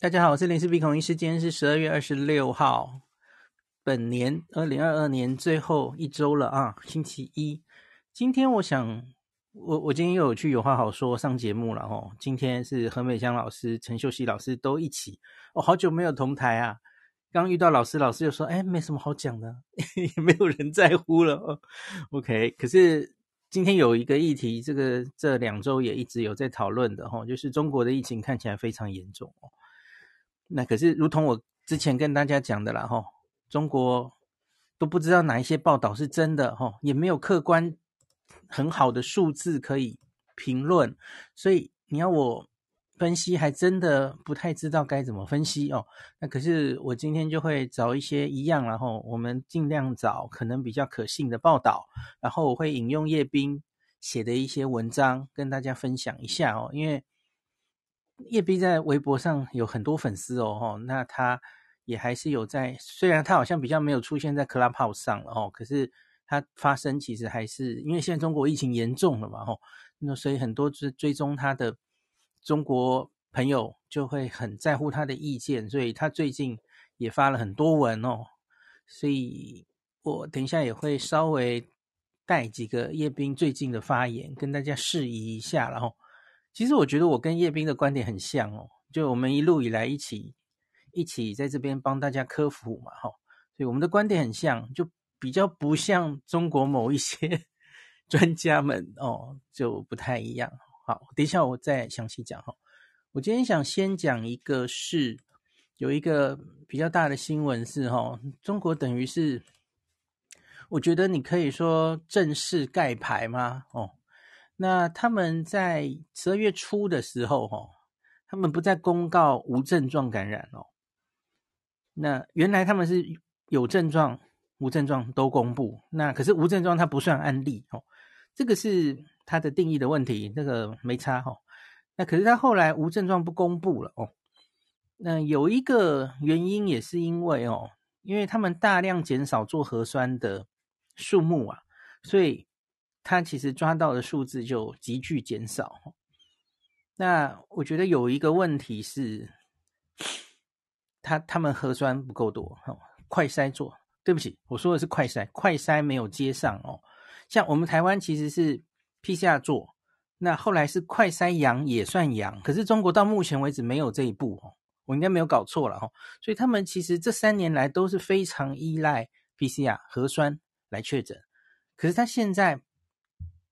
大家好，我是林氏鼻孔医师，今天是十二月二十六号，本年二零二二年最后一周了啊，星期一。今天我想，我我今天又有去有话好说上节目了哦。今天是何美香老师、陈秀熙老师都一起，哦，好久没有同台啊。刚遇到老师，老师就说：“哎，没什么好讲的，也没有人在乎了。哦” OK，可是今天有一个议题，这个这两周也一直有在讨论的哈，就是中国的疫情看起来非常严重哦。那可是，如同我之前跟大家讲的啦，吼，中国都不知道哪一些报道是真的，吼，也没有客观很好的数字可以评论，所以你要我分析，还真的不太知道该怎么分析哦。那可是我今天就会找一些一样，然后我们尽量找可能比较可信的报道，然后我会引用叶斌写的一些文章跟大家分享一下哦，因为。叶斌在微博上有很多粉丝哦，那他也还是有在，虽然他好像比较没有出现在 Clubhouse 上了哦，可是他发声其实还是因为现在中国疫情严重了嘛吼，那所以很多追追踪他的中国朋友就会很在乎他的意见，所以他最近也发了很多文哦，所以我等一下也会稍微带几个叶斌最近的发言跟大家释疑一下，然后。其实我觉得我跟叶斌的观点很像哦，就我们一路以来一起一起在这边帮大家科普嘛，哈，所以我们的观点很像，就比较不像中国某一些 专家们哦，就不太一样。好，等一下我再详细讲哈。我今天想先讲一个是有一个比较大的新闻是哈，中国等于是，我觉得你可以说正式盖牌吗？哦。那他们在十二月初的时候，哈，他们不再公告无症状感染哦。那原来他们是有症状、无症状都公布。那可是无症状它不算案例哦，这个是它的定义的问题，这个没差哈。那可是他后来无症状不公布了哦。那有一个原因也是因为哦，因为他们大量减少做核酸的数目啊，所以。他其实抓到的数字就急剧减少。那我觉得有一个问题是，他他们核酸不够多，快筛做，对不起，我说的是快筛，快筛没有接上哦。像我们台湾其实是 PCR 做，那后来是快筛阳也算阳，可是中国到目前为止没有这一步哦，我应该没有搞错了哈。所以他们其实这三年来都是非常依赖 PCR 核酸来确诊，可是他现在。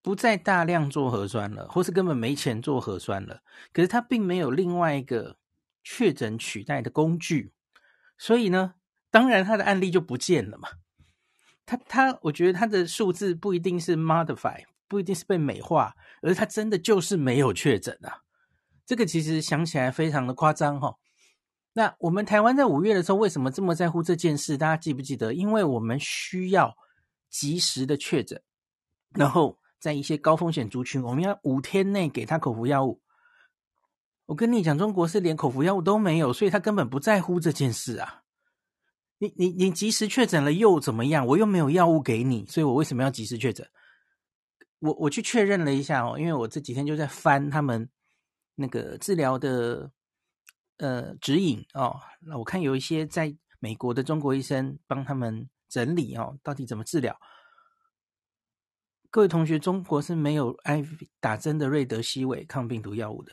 不再大量做核酸了，或是根本没钱做核酸了。可是他并没有另外一个确诊取代的工具，所以呢，当然他的案例就不见了嘛。他他，我觉得他的数字不一定是 modify，不一定是被美化，而他真的就是没有确诊啊。这个其实想起来非常的夸张哈。那我们台湾在五月的时候为什么这么在乎这件事？大家记不记得？因为我们需要及时的确诊，然后。在一些高风险族群，我们要五天内给他口服药物。我跟你讲，中国是连口服药物都没有，所以他根本不在乎这件事啊。你你你及时确诊了又怎么样？我又没有药物给你，所以我为什么要及时确诊？我我去确认了一下哦，因为我这几天就在翻他们那个治疗的呃指引哦。那我看有一些在美国的中国医生帮他们整理哦，到底怎么治疗。各位同学，中国是没有 i 打针的瑞德西韦抗病毒药物的，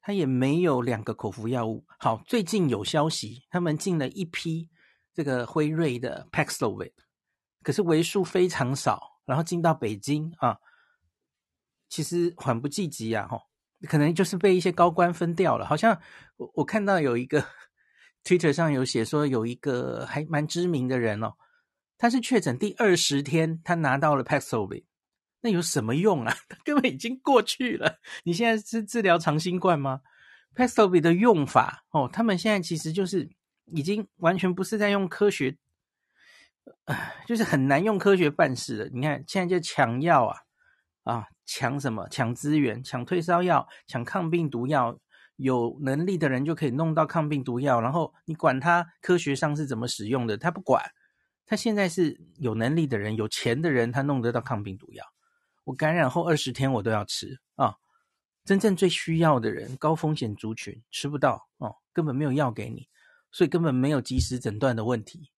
它也没有两个口服药物。好，最近有消息，他们进了一批这个辉瑞的 Paxlovid，可是为数非常少，然后进到北京啊，其实缓不济急啊，吼，可能就是被一些高官分掉了。好像我我看到有一个 Twitter 上有写说，有一个还蛮知名的人哦。他是确诊第二十天，他拿到了 Paxlovid，那有什么用啊？他根本已经过去了。你现在是治疗长新冠吗？Paxlovid 的用法哦，他们现在其实就是已经完全不是在用科学，呃，就是很难用科学办事了。你看现在就抢药啊啊，抢什么？抢资源，抢退烧药，抢抗病毒药。有能力的人就可以弄到抗病毒药，然后你管他科学上是怎么使用的，他不管。他现在是有能力的人，有钱的人，他弄得到抗病毒药。我感染后二十天我都要吃啊。真正最需要的人，高风险族群吃不到哦，根本没有药给你，所以根本没有及时诊断的问题。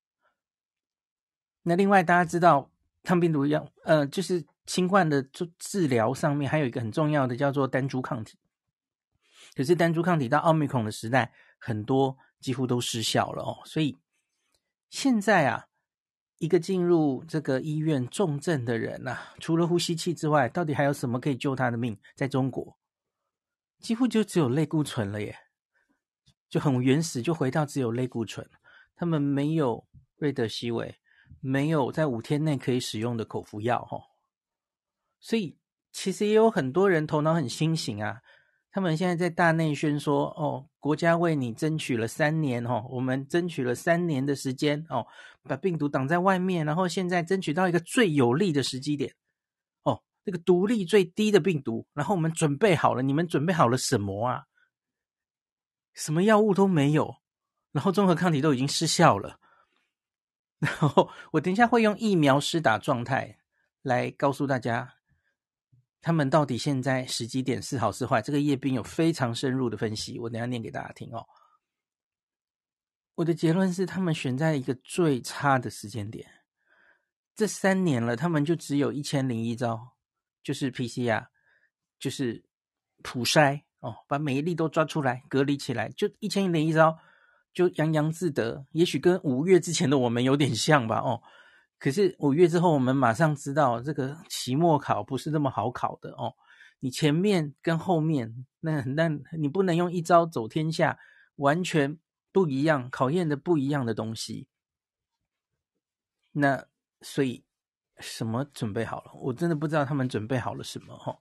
那另外大家知道，抗病毒药，呃，就是新冠的治治疗上面还有一个很重要的叫做单株抗体。可是单株抗体到奥密克戎的时代，很多几乎都失效了哦，所以现在啊。一个进入这个医院重症的人呐、啊，除了呼吸器之外，到底还有什么可以救他的命？在中国，几乎就只有类固醇了耶，就很原始，就回到只有类固醇。他们没有瑞德西韦，没有在五天内可以使用的口服药，哈。所以其实也有很多人头脑很清醒啊。他们现在在大内宣说：“哦，国家为你争取了三年哦，我们争取了三年的时间哦，把病毒挡在外面，然后现在争取到一个最有利的时机点哦，那个毒力最低的病毒，然后我们准备好了。你们准备好了什么啊？什么药物都没有，然后综合抗体都已经失效了。然后我等一下会用疫苗施打状态来告诉大家。”他们到底现在时机点是好是坏？这个叶斌有非常深入的分析，我等下念给大家听哦。我的结论是，他们选在一个最差的时间点。这三年了，他们就只有一千零一招，就是 PCR，就是普筛哦，把每一例都抓出来隔离起来，就一千零一招，就洋洋自得。也许跟五月之前的我们有点像吧，哦。可是五月之后，我们马上知道这个期末考不是那么好考的哦。你前面跟后面，那那你不能用一招走天下，完全不一样，考验的不一样的东西。那所以什么准备好了？我真的不知道他们准备好了什么哦。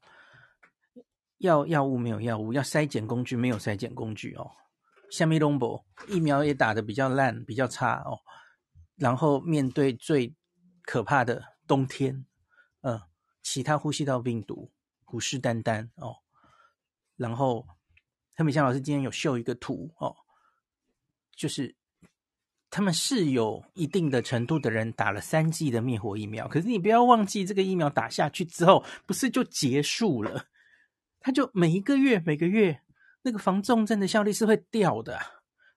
药药物没有药物，要筛检工具没有筛检工具哦。下面龙博疫苗也打得比较烂，比较差哦。然后面对最可怕的冬天，嗯，其他呼吸道病毒虎视眈眈哦。然后，特美香老师今天有秀一个图哦，就是他们是有一定的程度的人打了三剂的灭活疫苗，可是你不要忘记，这个疫苗打下去之后，不是就结束了？他就每一个月每个月那个防重症的效率是会掉的，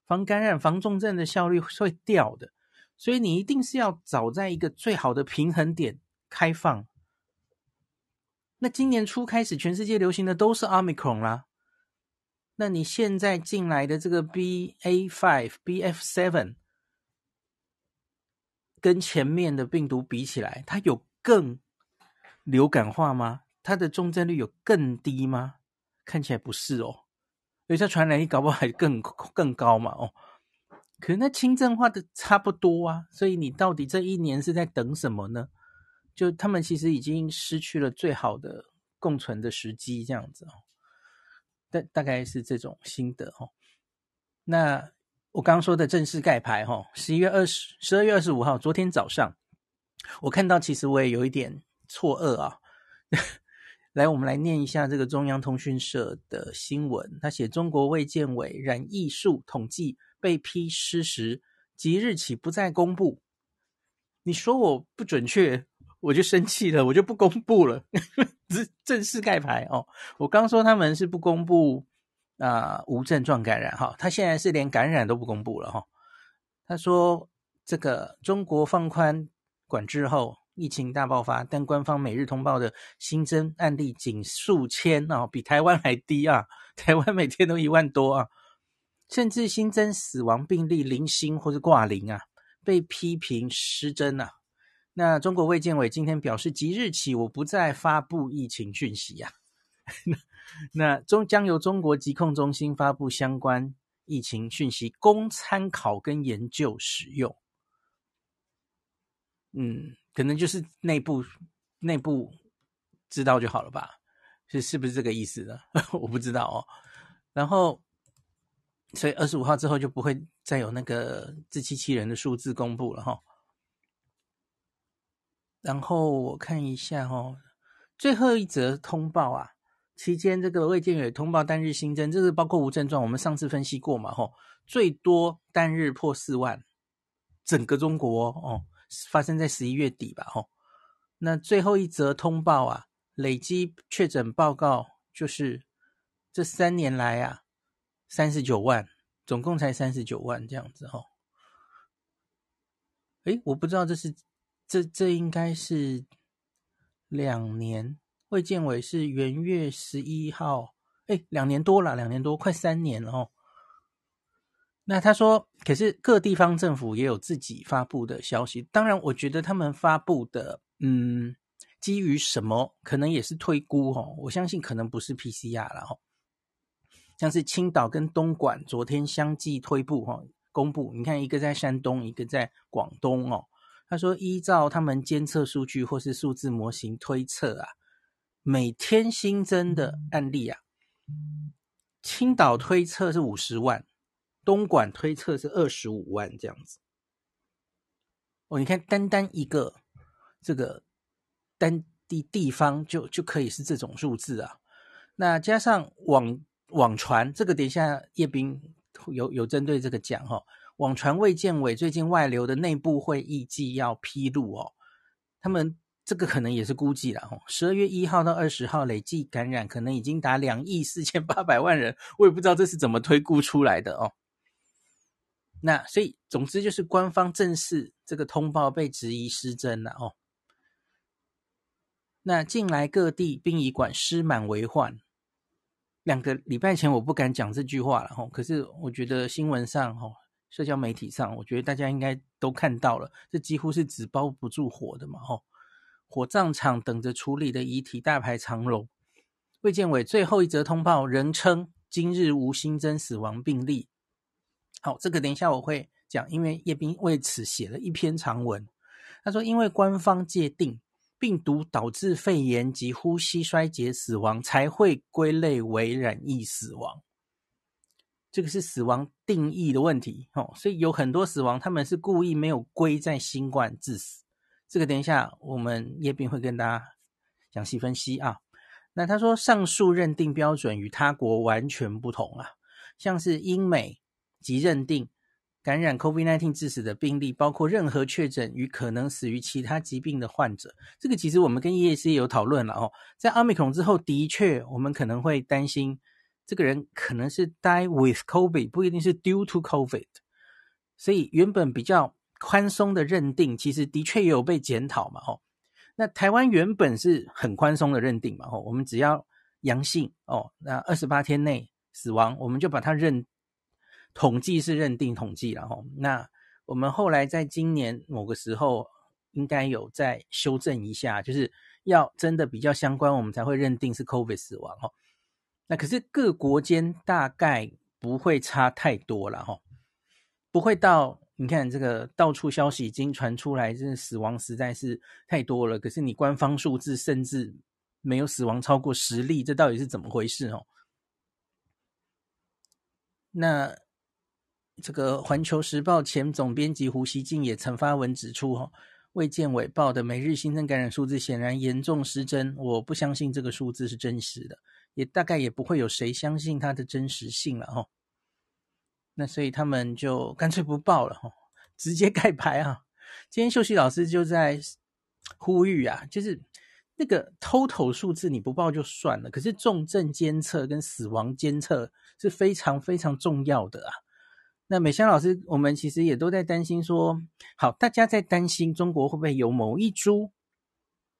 防感染、防重症的效率是会掉的。所以你一定是要找在一个最好的平衡点开放。那今年初开始，全世界流行的都是 Omicron 啦。那你现在进来的这个 BA5、BF7，跟前面的病毒比起来，它有更流感化吗？它的重症率有更低吗？看起来不是哦。所以它传染力搞不好还更更高嘛？哦。可那轻症化的差不多啊，所以你到底这一年是在等什么呢？就他们其实已经失去了最好的共存的时机，这样子哦。大大概是这种心得哦。那我刚刚说的正式盖牌哈，十一月二十、十二月二十五号，昨天早上我看到，其实我也有一点错愕啊。来，我们来念一下这个中央通讯社的新闻，他写中国卫健委染疫数统计。被批失实，即日起不再公布。你说我不准确，我就生气了，我就不公布了。正式盖牌哦。我刚说他们是不公布啊、呃，无症状感染哈，他现在是连感染都不公布了哈。他说这个中国放宽管制后，疫情大爆发，但官方每日通报的新增案例仅数千啊，比台湾还低啊，台湾每天都一万多啊。甚至新增死亡病例零星或是挂零啊，被批评失真啊。那中国卫健委今天表示，即日起我不再发布疫情讯息呀、啊。那中将由中国疾控中心发布相关疫情讯息，供参考跟研究使用。嗯，可能就是内部内部知道就好了吧？是是不是这个意思呢？我不知道哦。然后。所以二十五号之后就不会再有那个自欺欺人的数字公布了哈。然后我看一下哈，最后一则通报啊，期间这个卫健委通报单日新增，这是包括无症状，我们上次分析过嘛哈，最多单日破四万，整个中国哦，发生在十一月底吧哈。那最后一则通报啊，累积确诊报告就是这三年来啊，三十九万，总共才三十九万这样子哦。诶，我不知道这是这这应该是两年，卫健委是元月十一号，诶，两年多了，两年多，快三年了哦。那他说，可是各地方政府也有自己发布的消息，当然，我觉得他们发布的，嗯。基于什么？可能也是推估哦。我相信可能不是 PCR 了哦。像是青岛跟东莞昨天相继推布哈，公布。你看，一个在山东，一个在广东哦。他说，依照他们监测数据或是数字模型推测啊，每天新增的案例啊，青岛推测是五十万，东莞推测是二十五万这样子。哦，你看，单单一个这个。单地地方就就可以是这种数字啊，那加上往网传这个，等一下叶斌有有针对这个讲哈，网传卫健委最近外流的内部会议纪要披露哦，他们这个可能也是估计了哦，十二月一号到二十号累计感染可能已经达两亿四千八百万人，我也不知道这是怎么推估出来的哦。那所以总之就是官方正式这个通报被质疑失真了哦。那近来各地殡仪馆尸满为患，两个礼拜前我不敢讲这句话了哈，可是我觉得新闻上哈，社交媒体上，我觉得大家应该都看到了，这几乎是纸包不住火的嘛哈，火葬场等着处理的遗体大排长龙，卫健委最后一则通报仍称今日无新增死亡病例，好，这个等一下我会讲，因为叶斌为此写了一篇长文，他说因为官方界定。病毒导致肺炎及呼吸衰竭死亡，才会归类为染疫死亡。这个是死亡定义的问题哦，所以有很多死亡他们是故意没有归在新冠致死。这个等一下我们叶斌会跟大家详细分析啊。那他说上述认定标准与他国完全不同啊，像是英美即认定。感染 COVID-19 致死的病例，包括任何确诊与可能死于其他疾病的患者。这个其实我们跟 EAC 有讨论了哦。在 Omicron 之后，的确我们可能会担心，这个人可能是 die with COVID，不一定是 due to COVID。所以原本比较宽松的认定，其实的确也有被检讨嘛。哦，那台湾原本是很宽松的认定嘛。哦，我们只要阳性哦，那二十八天内死亡，我们就把它认。统计是认定统计了哈，那我们后来在今年某个时候应该有再修正一下，就是要真的比较相关，我们才会认定是 COVID 死亡哈。那可是各国间大概不会差太多了哈，不会到你看这个到处消息已经传出来，这死亡实在是太多了。可是你官方数字甚至没有死亡超过十例，这到底是怎么回事哦？那。这个《环球时报》前总编辑胡锡进也曾发文指出，哈，卫健委报的每日新增感染数字显然严重失真，我不相信这个数字是真实的，也大概也不会有谁相信它的真实性了，哈。那所以他们就干脆不报了，哈，直接盖牌啊。今天秀熙老师就在呼吁啊，就是那个 total 数字你不报就算了，可是重症监测跟死亡监测是非常非常重要的啊。那美香老师，我们其实也都在担心说，好，大家在担心中国会不会有某一株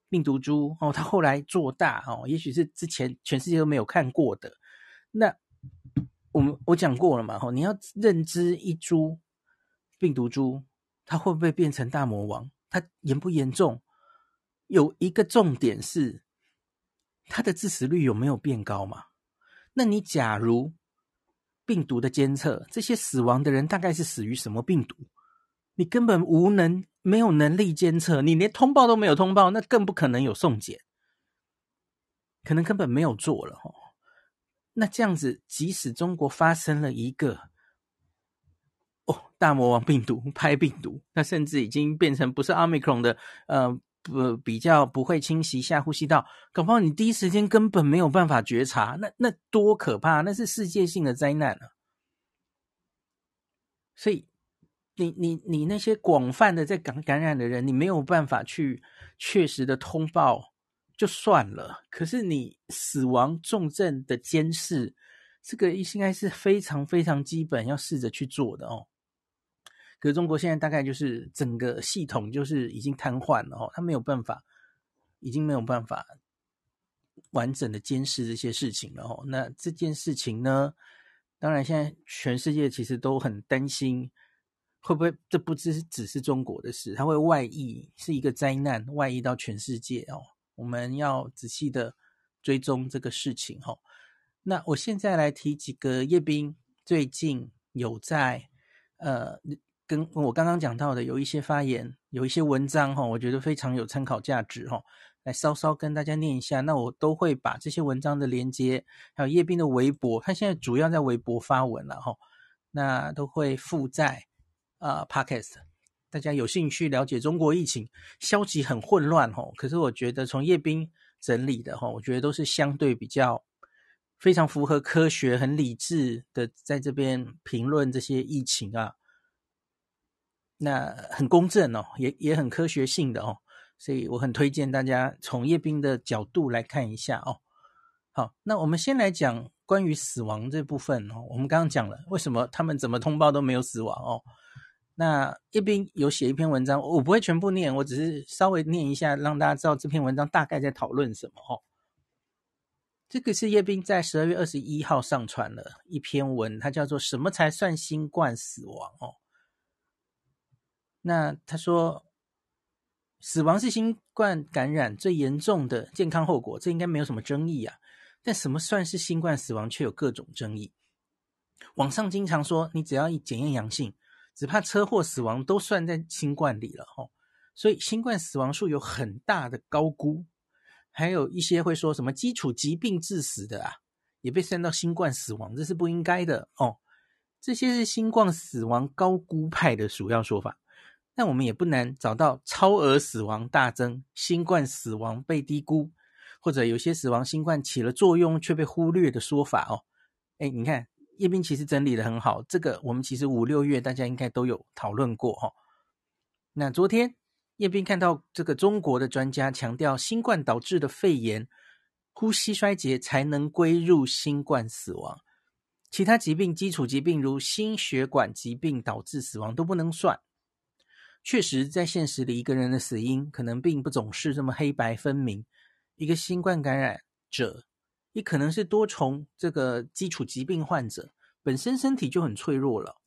病毒株哦，它后来做大哦，也许是之前全世界都没有看过的。那我们我讲过了嘛，哈，你要认知一株病毒株，它会不会变成大魔王？它严不严重？有一个重点是，它的致死率有没有变高嘛？那你假如病毒的监测，这些死亡的人大概是死于什么病毒？你根本无能，没有能力监测，你连通报都没有通报，那更不可能有送检，可能根本没有做了哦。那这样子，即使中国发生了一个哦大魔王病毒 拍病毒，那甚至已经变成不是 Omicron 的，呃。不比较不会侵袭下呼吸道，搞不好你第一时间根本没有办法觉察，那那多可怕！那是世界性的灾难啊！所以你你你那些广泛的在感感染的人，你没有办法去确实的通报就算了，可是你死亡重症的监视，这个应该是非常非常基本要试着去做的哦。可中国现在大概就是整个系统就是已经瘫痪了哦，他没有办法，已经没有办法完整的监视这些事情了哦。那这件事情呢，当然现在全世界其实都很担心，会不会这不只是只是中国的事，它会外溢，是一个灾难，外溢到全世界哦。我们要仔细的追踪这个事情哈。那我现在来提几个叶斌最近有在呃跟我刚刚讲到的有一些发言，有一些文章哈，我觉得非常有参考价值哈。来稍稍跟大家念一下，那我都会把这些文章的连接，还有叶斌的微博，他现在主要在微博发文了哈。那都会附在啊、呃、Podcast。大家有兴趣了解中国疫情，消息很混乱吼，可是我觉得从叶斌整理的吼，我觉得都是相对比较非常符合科学、很理智的，在这边评论这些疫情啊，那很公正哦，也也很科学性的哦，所以我很推荐大家从叶斌的角度来看一下哦。好，那我们先来讲关于死亡这部分哦，我们刚刚讲了为什么他们怎么通报都没有死亡哦。那叶斌有写一篇文章，我不会全部念，我只是稍微念一下，让大家知道这篇文章大概在讨论什么哦。这个是叶斌在十二月二十一号上传了一篇文，它叫做“什么才算新冠死亡”哦。那他说，死亡是新冠感染最严重的健康后果，这应该没有什么争议啊。但什么算是新冠死亡，却有各种争议。网上经常说，你只要一检验阳性。只怕车祸死亡都算在新冠里了吼，所以新冠死亡数有很大的高估，还有一些会说什么基础疾病致死的啊，也被算到新冠死亡，这是不应该的哦。这些是新冠死亡高估派的主要说法，但我们也不难找到超额死亡大增，新冠死亡被低估，或者有些死亡新冠起了作用却被忽略的说法哦。哎，你看。叶斌其实整理的很好，这个我们其实五六月大家应该都有讨论过哈。那昨天叶斌看到这个中国的专家强调，新冠导致的肺炎、呼吸衰竭才能归入新冠死亡，其他疾病、基础疾病如心血管疾病导致死亡都不能算。确实，在现实里，一个人的死因可能并不总是这么黑白分明。一个新冠感染者。也可能是多重这个基础疾病患者，本身身体就很脆弱了。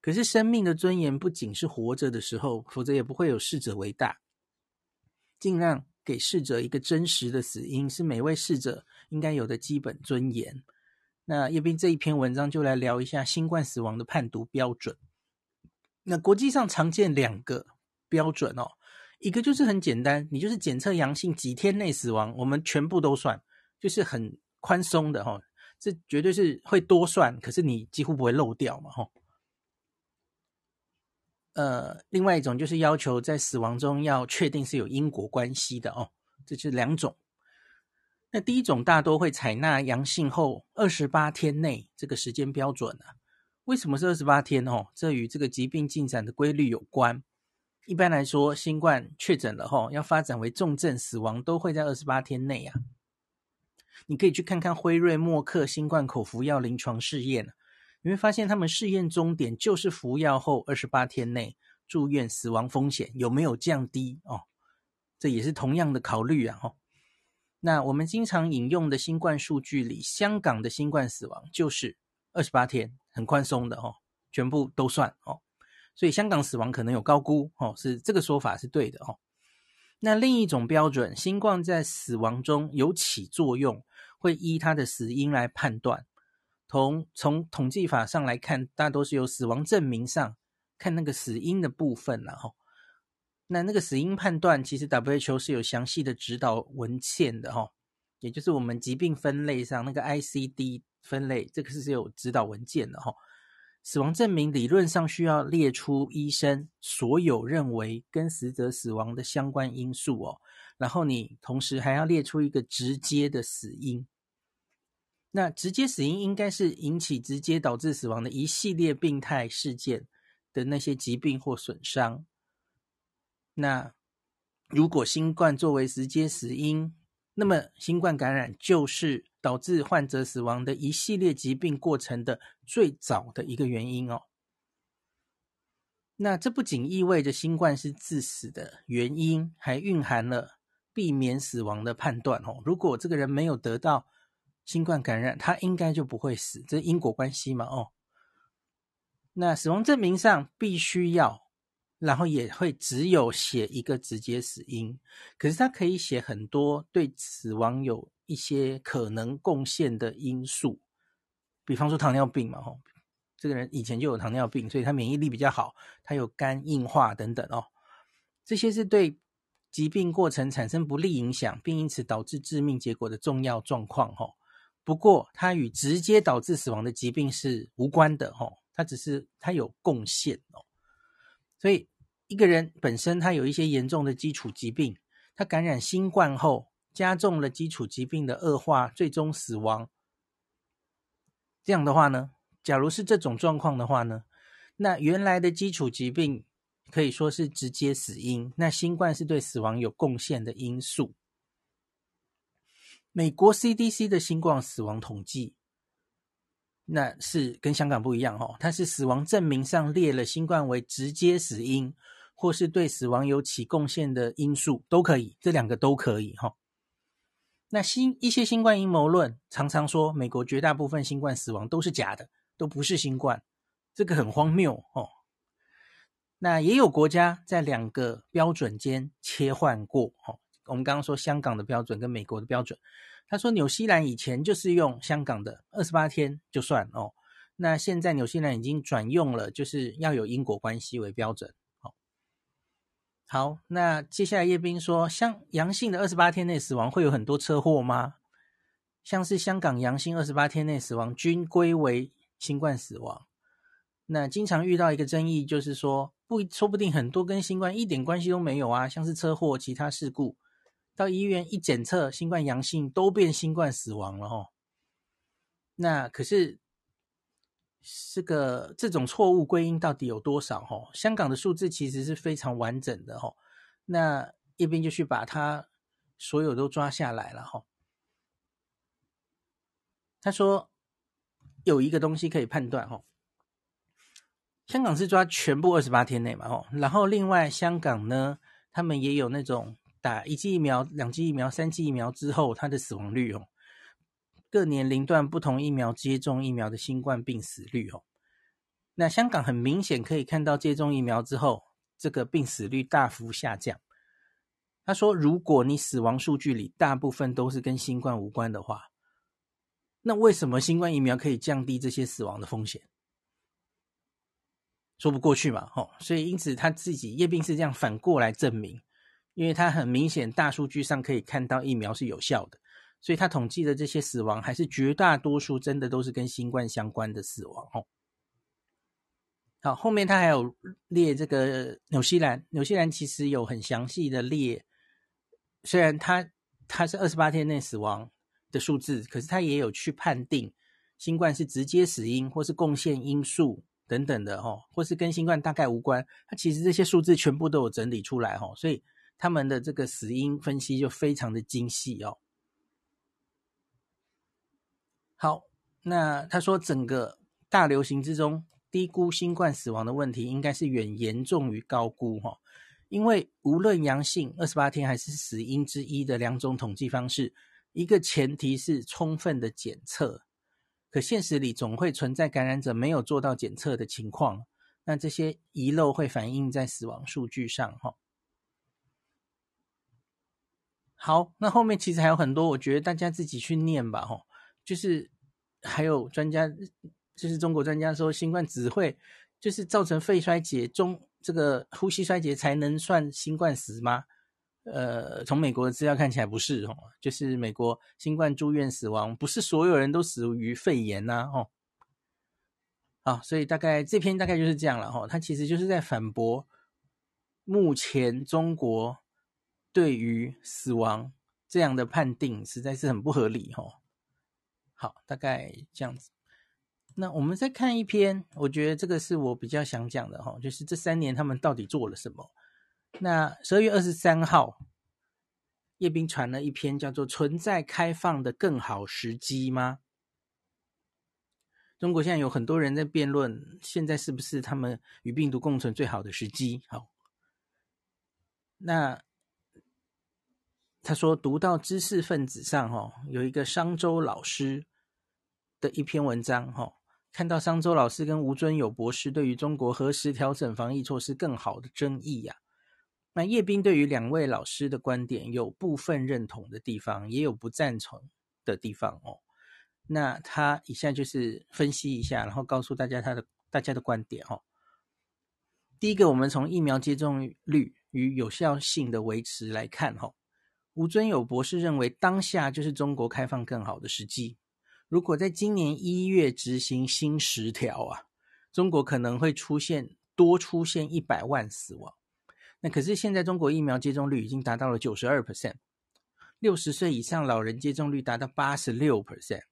可是生命的尊严不仅是活着的时候，否则也不会有逝者为大。尽量给逝者一个真实的死因，是每位逝者应该有的基本尊严。那叶斌这一篇文章就来聊一下新冠死亡的判读标准。那国际上常见两个标准哦，一个就是很简单，你就是检测阳性几天内死亡，我们全部都算。就是很宽松的哈，这绝对是会多算，可是你几乎不会漏掉嘛哈。呃，另外一种就是要求在死亡中要确定是有因果关系的哦，这是两种。那第一种大多会采纳阳性后二十八天内这个时间标准啊。为什么是二十八天哦？这与这个疾病进展的规律有关。一般来说，新冠确诊了后，要发展为重症死亡都会在二十八天内啊。你可以去看看辉瑞、默克新冠口服药临床试验，你会发现他们试验终点就是服药后二十八天内住院死亡风险有没有降低哦？这也是同样的考虑啊！哦，那我们经常引用的新冠数据里，香港的新冠死亡就是二十八天，很宽松的哦，全部都算哦。所以香港死亡可能有高估哦，是这个说法是对的哦。那另一种标准，新冠在死亡中有起作用，会依它的死因来判断。从从统计法上来看，大多是由死亡证明上看那个死因的部分，然后那那个死因判断，其实 WHO 是有详细的指导文献的哈，也就是我们疾病分类上那个 ICD 分类，这个是有指导文件的哈。死亡证明理论上需要列出医生所有认为跟死者死亡的相关因素哦，然后你同时还要列出一个直接的死因。那直接死因应该是引起直接导致死亡的一系列病态事件的那些疾病或损伤。那如果新冠作为直接死因，那么新冠感染就是导致患者死亡的一系列疾病过程的最早的一个原因哦。那这不仅意味着新冠是致死的原因，还蕴含了避免死亡的判断哦。如果这个人没有得到新冠感染，他应该就不会死，这因果关系嘛哦。那死亡证明上必须要，然后也会只有写一个直接死因，可是他可以写很多对死亡有一些可能贡献的因素，比方说糖尿病嘛吼。这个人以前就有糖尿病，所以他免疫力比较好，他有肝硬化等等哦，这些是对疾病过程产生不利影响，并因此导致致命结果的重要状况哦。不过，它与直接导致死亡的疾病是无关的哦，它只是它有贡献哦。所以，一个人本身他有一些严重的基础疾病，他感染新冠后加重了基础疾病的恶化，最终死亡。这样的话呢？假如是这种状况的话呢，那原来的基础疾病可以说是直接死因，那新冠是对死亡有贡献的因素。美国 CDC 的新冠死亡统计，那是跟香港不一样哦，它是死亡证明上列了新冠为直接死因，或是对死亡有起贡献的因素都可以，这两个都可以哈。那新一些新冠阴谋论常常说，美国绝大部分新冠死亡都是假的。都不是新冠，这个很荒谬哦。那也有国家在两个标准间切换过哦。我们刚刚说香港的标准跟美国的标准，他说纽西兰以前就是用香港的二十八天就算哦。那现在纽西兰已经转用了，就是要有因果关系为标准。好，那接下来叶斌说，像阳性的二十八天内死亡会有很多车祸吗？像是香港阳性二十八天内死亡均归为。新冠死亡，那经常遇到一个争议，就是说不说不定很多跟新冠一点关系都没有啊，像是车祸、其他事故，到医院一检测新冠阳性，都变新冠死亡了哦。那可是这个这种错误归因到底有多少？哦，香港的数字其实是非常完整的哦。那一边就去把它所有都抓下来了哈。他说。有一个东西可以判断哈，香港是抓全部二十八天内嘛哦，然后另外香港呢，他们也有那种打一剂疫苗、两剂疫苗、三剂疫苗之后它的死亡率哦，各年龄段不同疫苗接种疫苗的新冠病死率哦，那香港很明显可以看到接种疫苗之后这个病死率大幅下降。他说，如果你死亡数据里大部分都是跟新冠无关的话。那为什么新冠疫苗可以降低这些死亡的风险？说不过去嘛，吼！所以因此他自己叶病是这样反过来证明，因为他很明显大数据上可以看到疫苗是有效的，所以他统计的这些死亡还是绝大多数真的都是跟新冠相关的死亡，哦。好，后面他还有列这个纽西兰，纽西兰其实有很详细的列，虽然他他是二十八天内死亡。的数字，可是他也有去判定新冠是直接死因或是贡献因素等等的哦，或是跟新冠大概无关。他其实这些数字全部都有整理出来哦，所以他们的这个死因分析就非常的精细哦。好，那他说整个大流行之中，低估新冠死亡的问题应该是远严重于高估哈，因为无论阳性二十八天还是死因之一的两种统计方式。一个前提是充分的检测，可现实里总会存在感染者没有做到检测的情况，那这些遗漏会反映在死亡数据上，哈。好，那后面其实还有很多，我觉得大家自己去念吧，哈。就是还有专家，就是中国专家说，新冠只会就是造成肺衰竭、中这个呼吸衰竭才能算新冠死吗？呃，从美国的资料看起来不是哦，就是美国新冠住院死亡，不是所有人都死于肺炎呐，哦，啊，所以大概这篇大概就是这样了哈，它其实就是在反驳目前中国对于死亡这样的判定实在是很不合理哈。好，大概这样子。那我们再看一篇，我觉得这个是我比较想讲的哈，就是这三年他们到底做了什么。那十二月二十三号，叶斌传了一篇叫做《存在开放的更好时机吗》。中国现在有很多人在辩论，现在是不是他们与病毒共存最好的时机？好，那他说读到知识分子上，哈，有一个商周老师的一篇文章，哈，看到商周老师跟吴尊友博士对于中国何时调整防疫措施更好的争议呀。那叶斌对于两位老师的观点有部分认同的地方，也有不赞成的地方哦。那他以下就是分析一下，然后告诉大家他的大家的观点哦。第一个，我们从疫苗接种率与有效性的维持来看哈。吴尊友博士认为，当下就是中国开放更好的时机。如果在今年一月执行新十条啊，中国可能会出现多出现一百万死亡。那可是现在中国疫苗接种率已经达到了九十二 percent，六十岁以上老人接种率达到八十六 percent。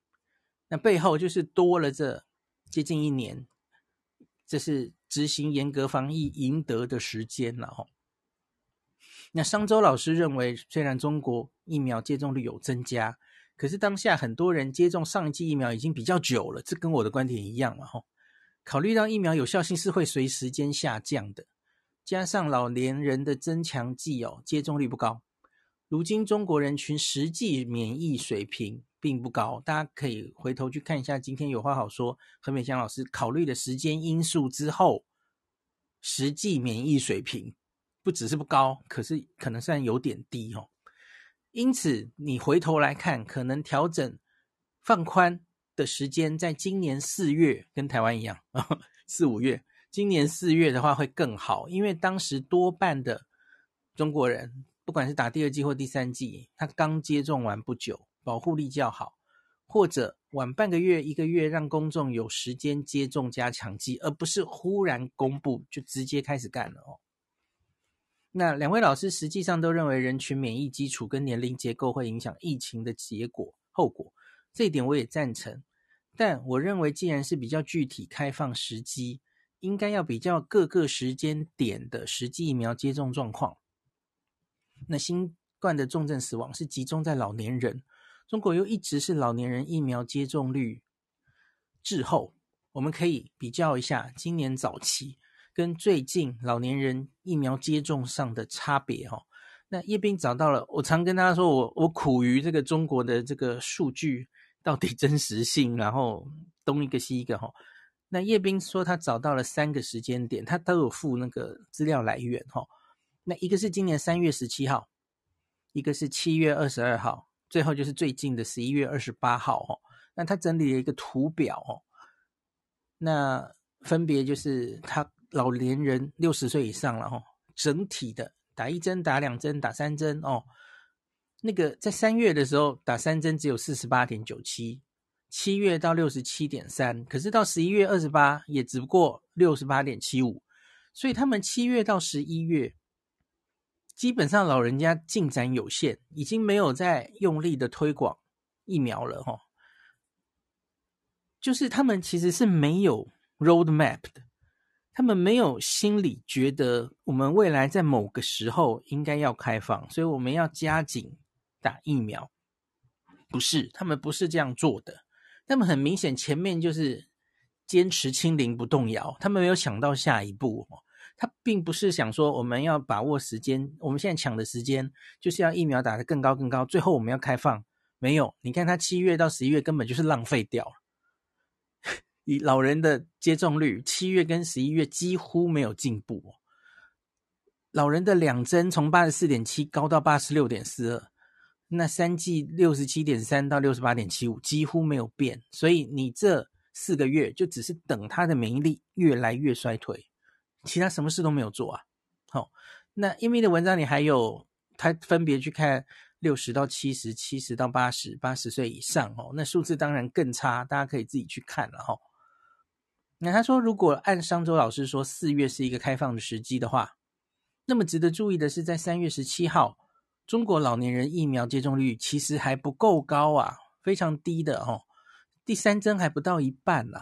那背后就是多了这接近一年，这是执行严格防疫赢得的时间了哈。那商周老师认为，虽然中国疫苗接种率有增加，可是当下很多人接种上一剂疫苗已经比较久了，这跟我的观点一样嘛哈。考虑到疫苗有效性是会随时间下降的，加上老年人的增强剂哦接种率不高，如今中国人群实际免疫水平。并不高，大家可以回头去看一下。今天有话好说，何美香老师考虑的时间因素之后，实际免疫水平不只是不高，可是可能算有点低哦。因此，你回头来看，可能调整放宽的时间，在今年四月跟台湾一样，四五月。今年四月的话会更好，因为当时多半的中国人，不管是打第二剂或第三剂，他刚接种完不久。保护力较好，或者晚半个月、一个月，让公众有时间接种加强剂，而不是忽然公布就直接开始干了哦。那两位老师实际上都认为人群免疫基础跟年龄结构会影响疫情的结果后果，这一点我也赞成。但我认为，既然是比较具体开放时机，应该要比较各个时间点的实际疫苗接种状况。那新冠的重症死亡是集中在老年人。中国又一直是老年人疫苗接种率滞后，我们可以比较一下今年早期跟最近老年人疫苗接种上的差别哈。那叶斌找到了，我常跟大家说我我苦于这个中国的这个数据到底真实性，然后东一个西一个哈。那叶斌说他找到了三个时间点，他都有附那个资料来源哈。那一个是今年三月十七号，一个是七月二十二号。最后就是最近的十一月二十八号哦，那他整理了一个图表哦，那分别就是他老年人六十岁以上了哈，整体的打一针、打两针、打三针哦，那个在三月的时候打三针只有四十八点九七，七月到六十七点三，可是到十一月二十八也只不过六十八点七五，所以他们七月到十一月。基本上老人家进展有限，已经没有在用力的推广疫苗了哈。就是他们其实是没有 roadmap 的，他们没有心里觉得我们未来在某个时候应该要开放，所以我们要加紧打疫苗。不是，他们不是这样做的。他们很明显前面就是坚持清零不动摇，他们没有想到下一步。他并不是想说我们要把握时间，我们现在抢的时间就是要疫苗打得更高更高，最后我们要开放。没有，你看他七月到十一月根本就是浪费掉了。以老人的接种率，七月跟十一月几乎没有进步。老人的两针从八十四点七高到八十六点四二，那三剂六十七点三到六十八点七五几乎没有变。所以你这四个月就只是等他的免疫力越来越衰退。其他什么事都没有做啊！好、哦，那因为的文章里还有他分别去看六十到七十、七十到八十、八十岁以上哦，那数字当然更差，大家可以自己去看了哈、哦。那他说，如果按商周老师说四月是一个开放的时机的话，那么值得注意的是，在三月十七号，中国老年人疫苗接种率其实还不够高啊，非常低的哦，第三针还不到一半呢、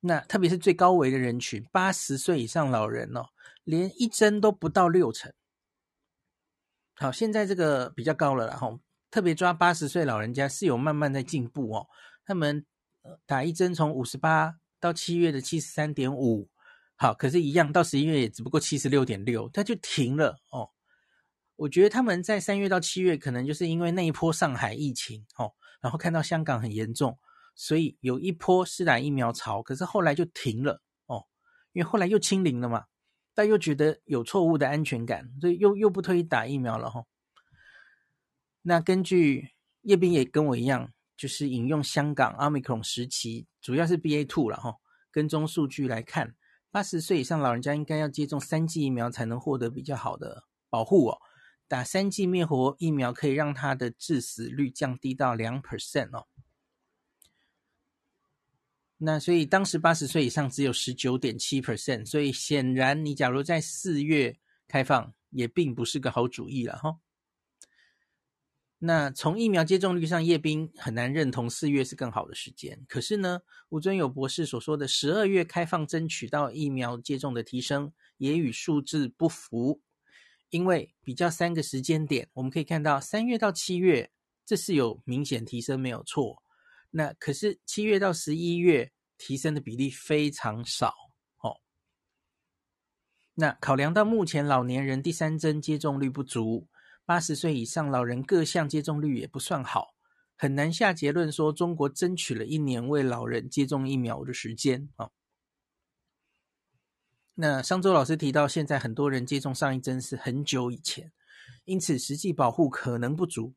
那特别是最高危的人群，八十岁以上老人哦，连一针都不到六成。好，现在这个比较高了，然后特别抓八十岁老人家是有慢慢在进步哦。他们打一针从五十八到七月的七十三点五，好，可是，一样到十一月也只不过七十六点六，它就停了哦。我觉得他们在三月到七月，可能就是因为那一波上海疫情哦，然后看到香港很严重，所以有一波施打疫苗潮，可是后来就停了哦，因为后来又清零了嘛。但又觉得有错误的安全感，所以又又不推打疫苗了哈。那根据叶斌也跟我一样，就是引用香港 Omicron 时期，主要是 BA two 了哈。跟踪数据来看，八十岁以上老人家应该要接种三剂疫苗才能获得比较好的保护哦。打三剂灭活疫苗可以让他的致死率降低到两 percent 哦。那所以当时八十岁以上只有十九点七 percent，所以显然你假如在四月开放，也并不是个好主意了哈。那从疫苗接种率上，叶斌很难认同四月是更好的时间。可是呢，吴尊友博士所说的十二月开放争取到疫苗接种的提升，也与数字不符。因为比较三个时间点，我们可以看到三月到七月，这是有明显提升，没有错。那可是七月到十一月提升的比例非常少哦。那考量到目前老年人第三针接种率不足，八十岁以上老人各项接种率也不算好，很难下结论说中国争取了一年为老人接种疫苗的时间哦。那上周老师提到，现在很多人接种上一针是很久以前，因此实际保护可能不足。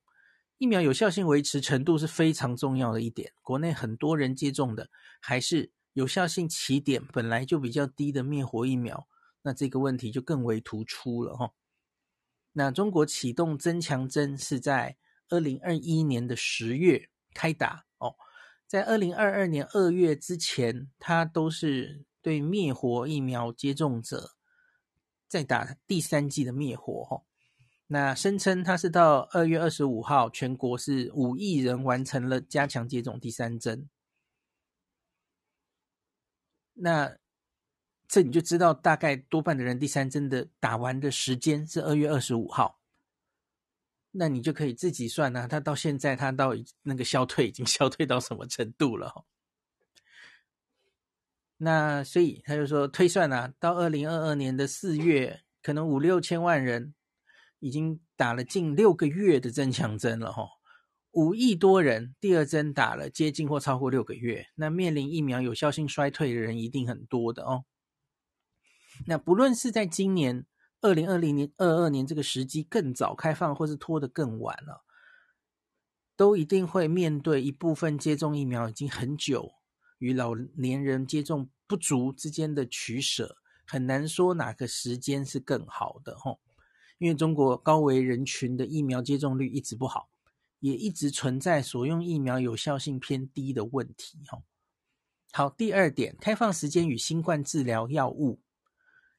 疫苗有效性维持程度是非常重要的一点。国内很多人接种的还是有效性起点本来就比较低的灭活疫苗，那这个问题就更为突出了哈。那中国启动增强针是在二零二一年的十月开打哦，在二零二二年二月之前，它都是对灭活疫苗接种者在打第三剂的灭活哈。那声称它是到二月二十五号，全国是五亿人完成了加强接种第三针。那这你就知道大概多半的人第三针的打完的时间是二月二十五号。那你就可以自己算啊，他到现在他到那个消退已经 消退到什么程度了？那所以他就说推算啊，到二零二二年的四月，可能五六千万人。已经打了近六个月的增强针了哈，五亿多人第二针打了接近或超过六个月，那面临疫苗有效性衰退的人一定很多的哦。那不论是在今年二零二零年、二二年这个时机更早开放，或是拖得更晚了，都一定会面对一部分接种疫苗已经很久与老年人接种不足之间的取舍，很难说哪个时间是更好的哈。因为中国高危人群的疫苗接种率一直不好，也一直存在所用疫苗有效性偏低的问题。哈，好，第二点，开放时间与新冠治疗药物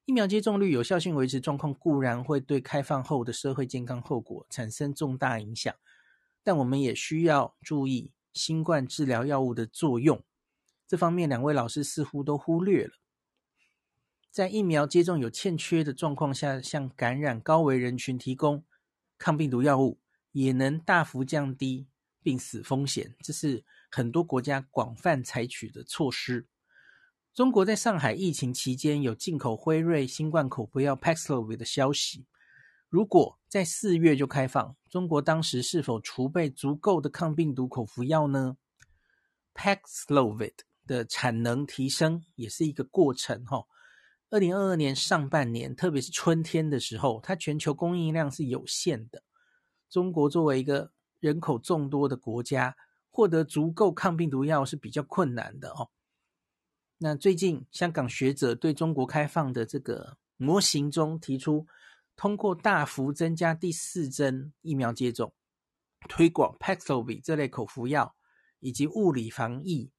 疫苗接种率有效性维持状况固然会对开放后的社会健康后果产生重大影响，但我们也需要注意新冠治疗药物的作用。这方面，两位老师似乎都忽略了。在疫苗接种有欠缺的状况下，向感染高危人群提供抗病毒药物，也能大幅降低病死风险。这是很多国家广泛采取的措施。中国在上海疫情期间有进口辉瑞新冠口服药 Paxlovid 的消息。如果在四月就开放，中国当时是否储备足够的抗病毒口服药呢？Paxlovid 的产能提升也是一个过程，哈。二零二二年上半年，特别是春天的时候，它全球供应量是有限的。中国作为一个人口众多的国家，获得足够抗病毒药是比较困难的哦。那最近香港学者对中国开放的这个模型中提出，通过大幅增加第四针疫苗接种，推广 Paxlovid 这类口服药，以及物理防疫，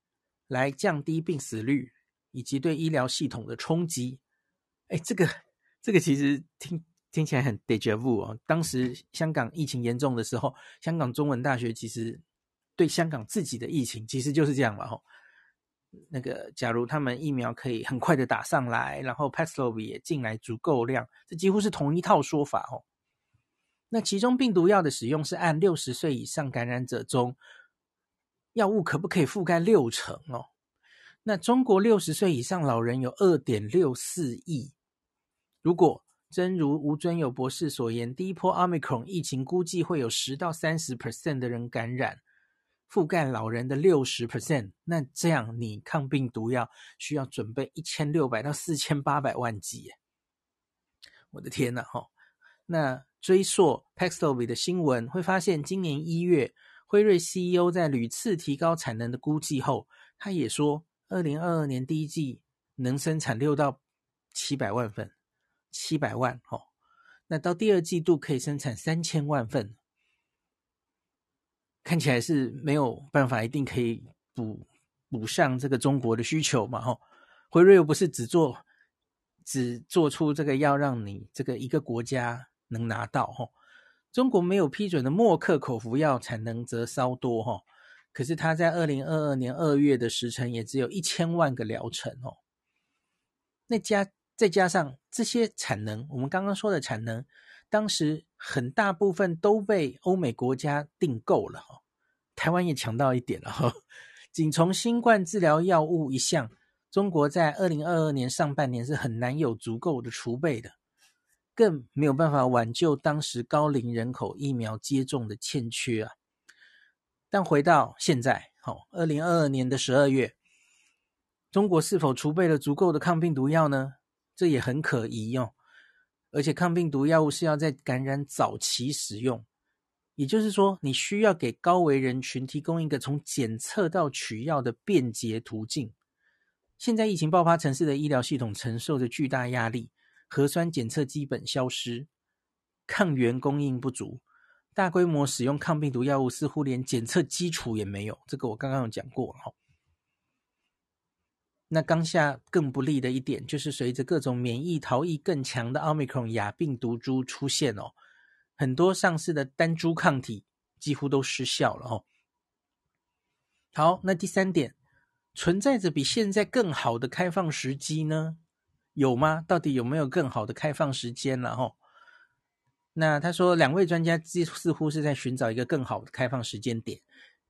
来降低病死率。以及对医疗系统的冲击，哎，这个这个其实听听起来很 deja vu 哦。当时香港疫情严重的时候，香港中文大学其实对香港自己的疫情其实就是这样嘛，吼。那个假如他们疫苗可以很快的打上来，然后 Paxlovid 也进来足够量，这几乎是同一套说法哦。那其中病毒药的使用是按六十岁以上感染者中，药物可不可以覆盖六成哦？那中国六十岁以上老人有二点六四亿，如果真如吴尊友博士所言，第一波 Omicron 疫情估计会有十到三十 percent 的人感染，覆盖老人的六十 percent，那这样你抗病毒药需要准备一千六百到四千八百万剂，我的天呐，哈！那追溯 Paxlovid 的新闻，会发现今年一月，辉瑞 CEO 在屡次提高产能的估计后，他也说，二零二二年第一季能生产六到七百万份，七百万哦。那到第二季度可以生产三千万份，看起来是没有办法一定可以补补上这个中国的需求嘛？哈，辉瑞又不是只做只做出这个药让你这个一个国家。能拿到哈，中国没有批准的默克口服药产能则稍多哈，可是它在二零二二年二月的时程也只有一千万个疗程哦。那加再加上这些产能，我们刚刚说的产能，当时很大部分都被欧美国家订购了，台湾也抢到一点了哈。仅从新冠治疗药物一项，中国在二零二二年上半年是很难有足够的储备的。更没有办法挽救当时高龄人口疫苗接种的欠缺啊！但回到现在，好，二零二二年的十二月，中国是否储备了足够的抗病毒药呢？这也很可疑哦。而且抗病毒药物是要在感染早期使用，也就是说，你需要给高危人群提供一个从检测到取药的便捷途径。现在疫情爆发城市的医疗系统承受着巨大压力。核酸检测基本消失，抗原供应不足，大规模使用抗病毒药物似乎连检测基础也没有。这个我刚刚有讲过哈。那当下更不利的一点，就是随着各种免疫逃逸更强的奥密克戎亚病毒株出现哦，很多上市的单株抗体几乎都失效了哦。好，那第三点，存在着比现在更好的开放时机呢？有吗？到底有没有更好的开放时间了？哈，那他说，两位专家似乎是在寻找一个更好的开放时间点，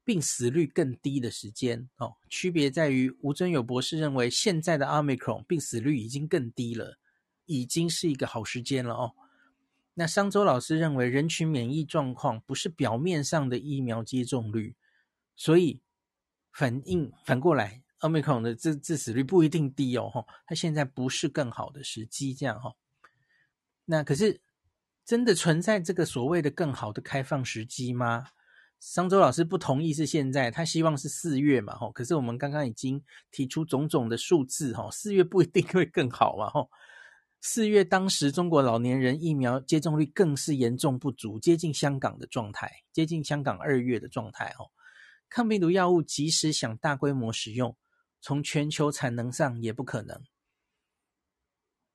病死率更低的时间哦。区别在于，吴尊友博士认为现在的 Omicron 病死率已经更低了，已经是一个好时间了哦。那商周老师认为，人群免疫状况不是表面上的疫苗接种率，所以反应反过来。Omicron 的致致死率不一定低哦，哈，它现在不是更好的时机，这样哈。那可是真的存在这个所谓的更好的开放时机吗？商周老师不同意是现在，他希望是四月嘛，吼。可是我们刚刚已经提出种种的数字，哈，四月不一定会更好嘛，吼。四月当时中国老年人疫苗接种率更是严重不足，接近香港的状态，接近香港二月的状态，哈。抗病毒药物即使想大规模使用，从全球产能上也不可能。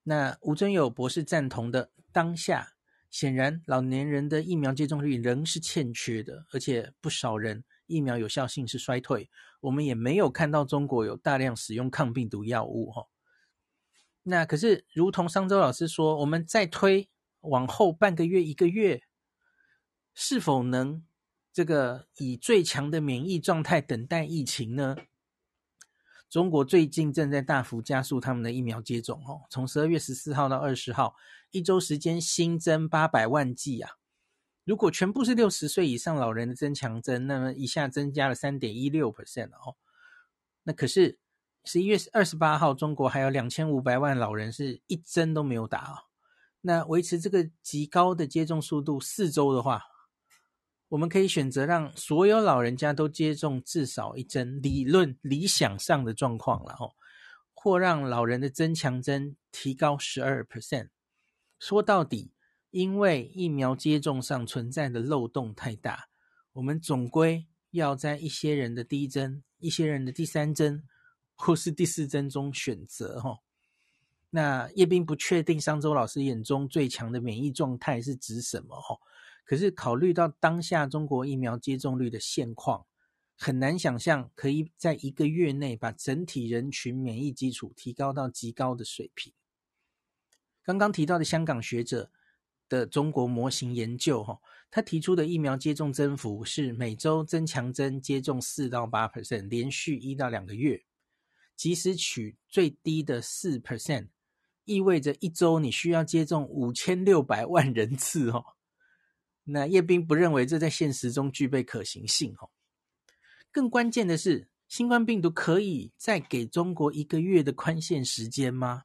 那吴尊友博士赞同的当下，显然老年人的疫苗接种率仍是欠缺的，而且不少人疫苗有效性是衰退。我们也没有看到中国有大量使用抗病毒药物哈。那可是，如同商周老师说，我们再推往后半个月、一个月，是否能这个以最强的免疫状态等待疫情呢？中国最近正在大幅加速他们的疫苗接种哦，从十二月十四号到二十号，一周时间新增八百万剂啊！如果全部是六十岁以上老人的增强针，那么一下增加了三点一六 percent 哦。那可是十一月二十八号，中国还有两千五百万老人是一针都没有打哦。那维持这个极高的接种速度四周的话，我们可以选择让所有老人家都接种至少一针，理论理想上的状况了哦，或让老人的增强针提高十二 percent。说到底，因为疫苗接种上存在的漏洞太大，我们总归要在一些人的第一针、一些人的第三针或是第四针中选择哈。那叶斌不确定商周老师眼中最强的免疫状态是指什么哈？可是，考虑到当下中国疫苗接种率的现况，很难想象可以在一个月内把整体人群免疫基础提高到极高的水平。刚刚提到的香港学者的中国模型研究，哈，他提出的疫苗接种增幅是每周增强针接种四到八 percent，连续一到两个月，即使取最低的四 percent，意味着一周你需要接种五千六百万人次，哦。那叶斌不认为这在现实中具备可行性，哦。更关键的是，新冠病毒可以再给中国一个月的宽限时间吗？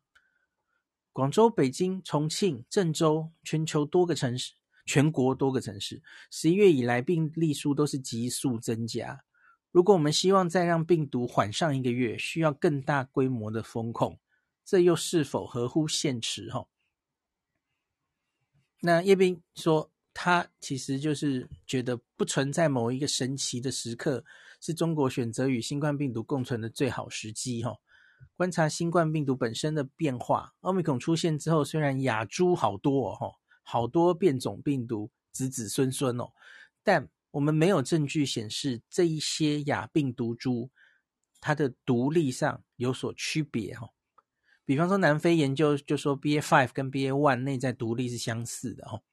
广州、北京、重庆、郑州，全球多个城市，全国多个城市，十一月以来病例数都是急速增加。如果我们希望再让病毒缓上一个月，需要更大规模的封控，这又是否合乎现实？哈，那叶斌说，他其实就是觉得不存在某一个神奇的时刻，是中国选择与新冠病毒共存的最好时机。哈。观察新冠病毒本身的变化，奥密克戎出现之后，虽然亚株好多哦，好多变种病毒子子孙孙哦，但我们没有证据显示这一些亚病毒株它的毒力上有所区别哈。比方说，南非研究就说 B A five 跟 B A one 内在毒力是相似的哦，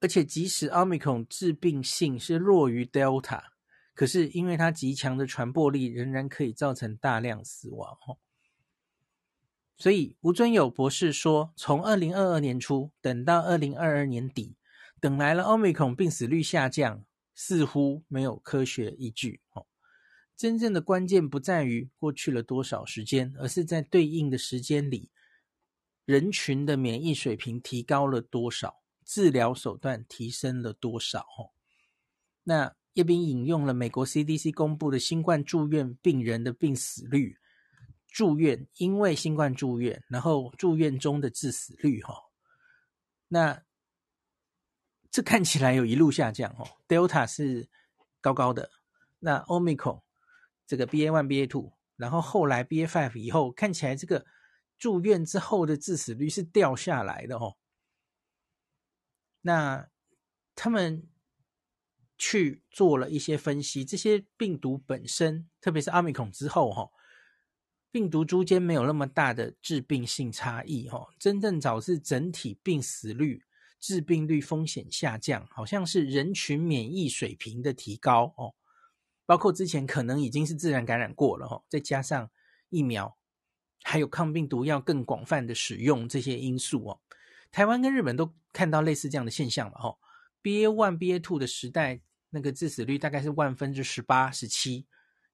而且即使奥密克戎致病性是弱于 Delta。可是，因为它极强的传播力，仍然可以造成大量死亡。所以吴尊友博士说，从二零二二年初等到二零二二年底，等来了奥密克戎病死率下降，似乎没有科学依据。哦真正的关键不在于过去了多少时间，而是在对应的时间里，人群的免疫水平提高了多少，治疗手段提升了多少。那。叶斌引用了美国 CDC 公布的新冠住院病人的病死率，住院因为新冠住院，然后住院中的致死率，哈，那这看起来有一路下降，哦，Delta 是高高的，那 Omicron 这个 BA one BA two，然后后来 BA five 以后，看起来这个住院之后的致死率是掉下来的，哦，那他们。去做了一些分析，这些病毒本身，特别是阿米孔之后，哈，病毒株间没有那么大的致病性差异，哈，真正导致整体病死率、致病率风险下降，好像是人群免疫水平的提高，哦，包括之前可能已经是自然感染过了，哈，再加上疫苗，还有抗病毒药更广泛的使用这些因素，哦，台湾跟日本都看到类似这样的现象了，哈，BA one、BA two 的时代。那个致死率大概是万分之十八、十七，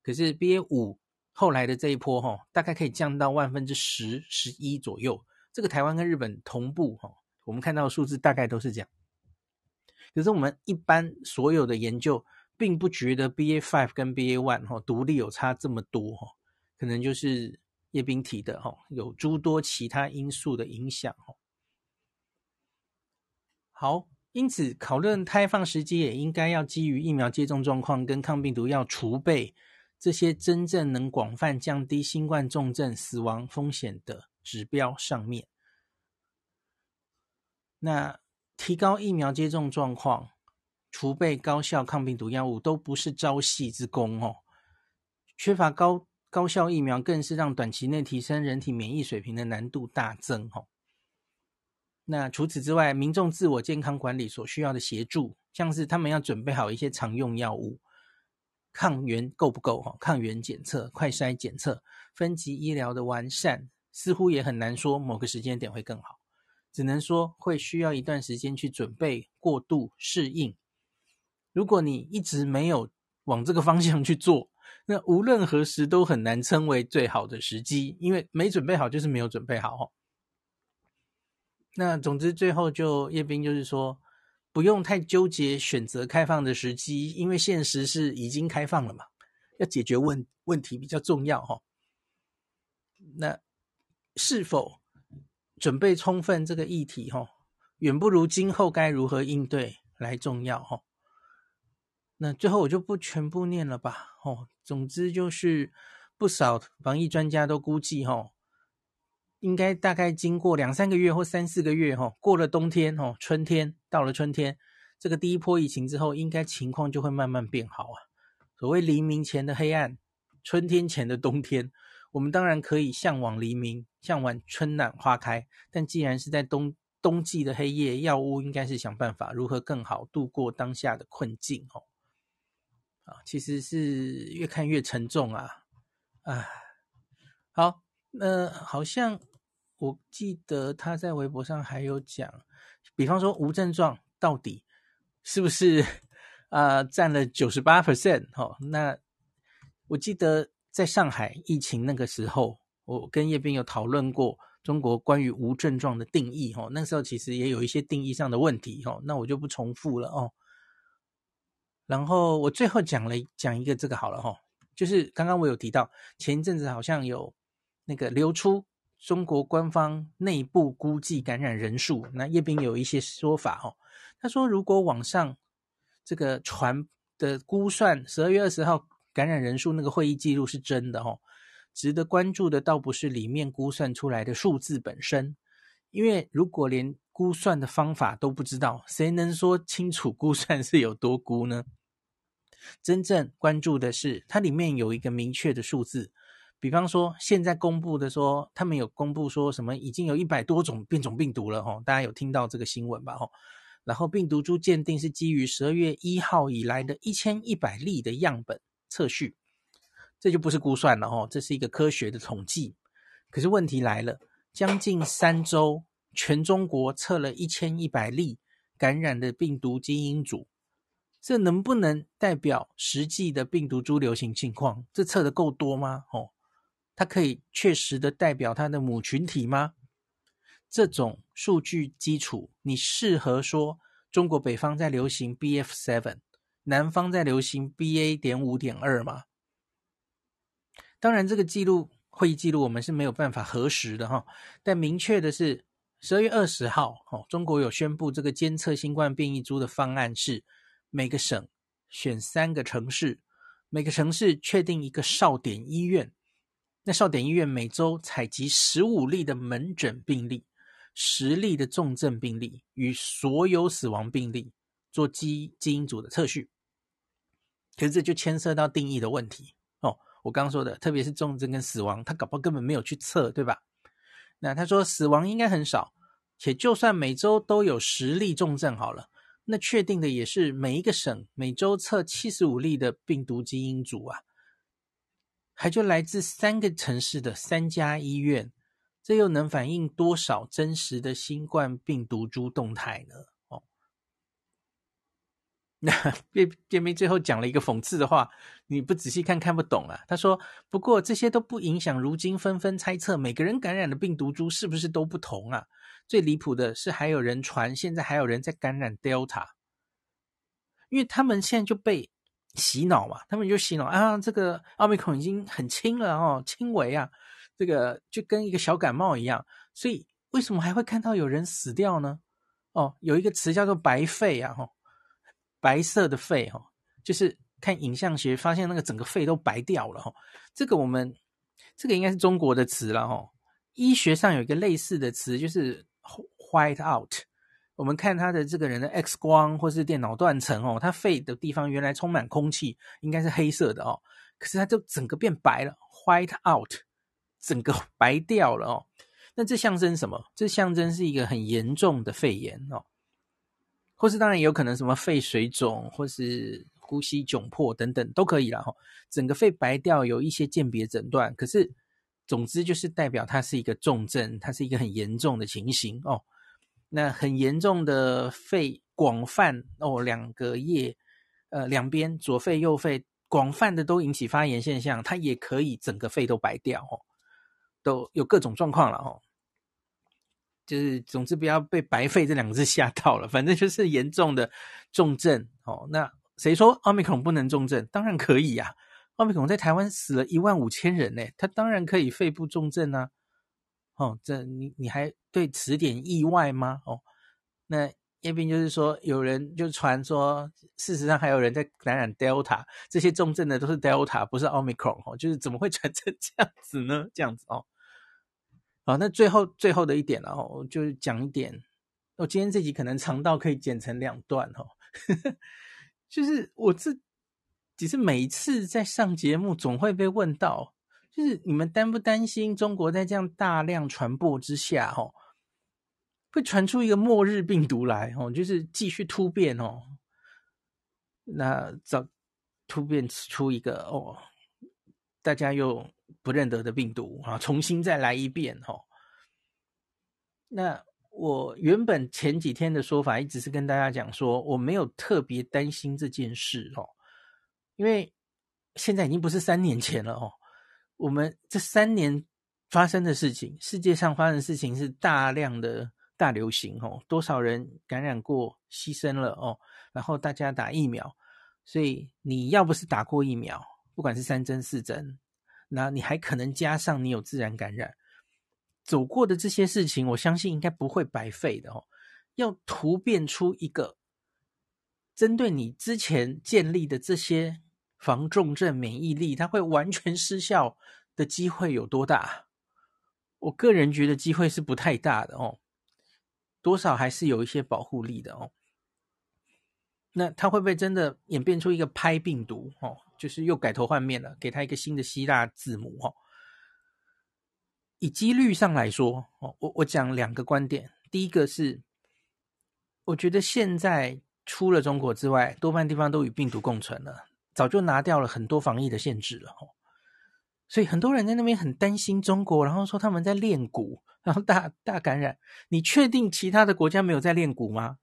可是 BA 五后来的这一波哈，大概可以降到万分之十、十一左右。这个台湾跟日本同步哈，我们看到的数字大概都是这样。可是我们一般所有的研究，并不觉得 BA five 跟 BA one 哈独立有差这么多哈，可能就是叶斌提的哈，有诸多其他因素的影响哈。好。因此，讨论开放时机也应该要基于疫苗接种状况跟抗病毒药储备这些真正能广泛降低新冠重症死亡风险的指标上面。那提高疫苗接种状况、储备高效抗病毒药物都不是朝夕之功哦。缺乏高高效疫苗，更是让短期内提升人体免疫水平的难度大增哦。那除此之外，民众自我健康管理所需要的协助，像是他们要准备好一些常用药物，抗原够不够？哈，抗原检测、快筛检测、分级医疗的完善，似乎也很难说某个时间点会更好，只能说会需要一段时间去准备、过渡、适应。如果你一直没有往这个方向去做，那无论何时都很难称为最好的时机，因为没准备好就是没有准备好，哈。那总之，最后就叶斌就是说，不用太纠结选择开放的时机，因为现实是已经开放了嘛，要解决问问题比较重要哈。那是否准备充分这个议题哈，远不如今后该如何应对来重要哈。那最后我就不全部念了吧，哦，总之就是不少防疫专家都估计哈。应该大概经过两三个月或三四个月，哈，过了冬天，哈，春天到了春天，这个第一波疫情之后，应该情况就会慢慢变好啊。所谓黎明前的黑暗，春天前的冬天，我们当然可以向往黎明，向往春暖花开。但既然是在冬冬季的黑夜，药物应该是想办法如何更好度过当下的困境哦。啊，其实是越看越沉重啊！啊，好，那好像我记得他在微博上还有讲，比方说无症状到底是不是啊占了九十八 percent？哦，那我记得在上海疫情那个时候，我跟叶斌有讨论过中国关于无症状的定义哦，那时候其实也有一些定义上的问题哦，那我就不重复了哦。然后我最后讲了讲一个这个好了哈，就是刚刚我有提到前一阵子好像有那个流出中国官方内部估计感染人数，那叶斌有一些说法哦，他说如果网上这个传的估算十二月二十号感染人数那个会议记录是真的哦，值得关注的倒不是里面估算出来的数字本身，因为如果连估算的方法都不知道，谁能说清楚估算是有多估呢？真正关注的是它里面有一个明确的数字，比方说现在公布的说，他们有公布说什么已经有一百多种变种病毒了哈，大家有听到这个新闻吧哈？然后病毒株鉴定是基于十二月一号以来的一千一百例的样本测序，这就不是估算了哈，这是一个科学的统计。可是问题来了，将近三周。全中国测了一千一百例感染的病毒基因组，这能不能代表实际的病毒株流行情况？这测得够多吗？哦，它可以确实的代表它的母群体吗？这种数据基础，你适合说中国北方在流行 BF7，南方在流行 BA 点五点二吗？当然，这个记录会议记录我们是没有办法核实的哈，但明确的是。十二月二十号，哦，中国有宣布这个监测新冠变异株的方案是，每个省选三个城市，每个城市确定一个哨点医院，那少点医院每周采集十五例的门诊病例，十例的重症病例与所有死亡病例做基基因组的测序。可是这就牵涉到定义的问题哦。我刚刚说的，特别是重症跟死亡，他搞不好根本没有去测，对吧？那他说死亡应该很少，且就算每周都有十例重症好了，那确定的也是每一个省每周测七十五例的病毒基因组啊，还就来自三个城市的三家医院，这又能反映多少真实的新冠病毒株动态呢？哦 那叶叶明最后讲了一个讽刺的话，你不仔细看看不懂啊。他说：“不过这些都不影响，如今纷纷猜测每个人感染的病毒株是不是都不同啊？最离谱的是，还有人传现在还有人在感染 Delta，因为他们现在就被洗脑嘛，他们就洗脑啊，这个奥密克戎已经很轻了哦，轻微啊，这个就跟一个小感冒一样。所以为什么还会看到有人死掉呢？哦，有一个词叫做白肺啊，哦。”白色的肺哈，就是看影像学发现那个整个肺都白掉了哈。这个我们这个应该是中国的词了哈。医学上有一个类似的词，就是 white out。我们看他的这个人的 X 光或是电脑断层哦，他肺的地方原来充满空气，应该是黑色的哦，可是他就整个变白了，white out，整个 白掉了哦。那这象征什么？这象征是一个很严重的肺炎哦。或是当然也有可能什么肺水肿，或是呼吸窘迫等等都可以了。哈。整个肺白掉有一些鉴别诊断，可是总之就是代表它是一个重症，它是一个很严重的情形哦。那很严重的肺广泛哦，两个叶呃两边左肺右肺广泛的都引起发炎现象，它也可以整个肺都白掉哦，都有各种状况了哦。就是，总之不要被“白肺”这两个字 吓到了。反正就是严重的重症哦。那谁说奥密克戎不能重症？当然可以呀、啊！奥密克戎在台湾死了一万五千人呢，他当然可以肺部重症啊。哦，这你你还对此点意外吗？哦，那叶斌就是说，有人就传说，事实上还有人在感染 Delta，这些重症的都是 Delta，不是奥密克戎哦。就是怎么会传成 这样子呢？这样子哦。好，那最后最后的一点，了哦，就是讲一点。我今天这集可能长到可以剪成两段哦。就是我这只是每一次在上节目，总会被问到，就是你们担不担心中国在这样大量传播之下，哦，会传出一个末日病毒来哦，就是继续突变哦。那早突变出一个哦，大家又不认得的病毒啊，重新再来一遍哦。那我原本前几天的说法一直是跟大家讲说，我没有特别担心这件事哦，因为现在已经不是三年前了哦。我们这三年发生的事情，世界上发生的事情是大量的大流行哦，多少人感染过牺牲了哦，然后大家打疫苗，所以你要不是打过疫苗，不管是三针四针，那你还可能加上你有自然感染。走过的这些事情，我相信应该不会白费的哦。要突变出一个针对你之前建立的这些防重症免疫力，它会完全失效的机会有多大？我个人觉得机会是不太大的哦，多少还是有一些保护力的哦。那它会不会真的演变出一个拍病毒哦？就是又改头换面了，给它一个新的希腊字母哦。以几率上来说，哦，我我讲两个观点。第一个是，我觉得现在除了中国之外，多半地方都与病毒共存了，早就拿掉了很多防疫的限制了。哦，所以很多人在那边很担心中国，然后说他们在练蛊，然后大大感染。你确定其他的国家没有在练蛊吗？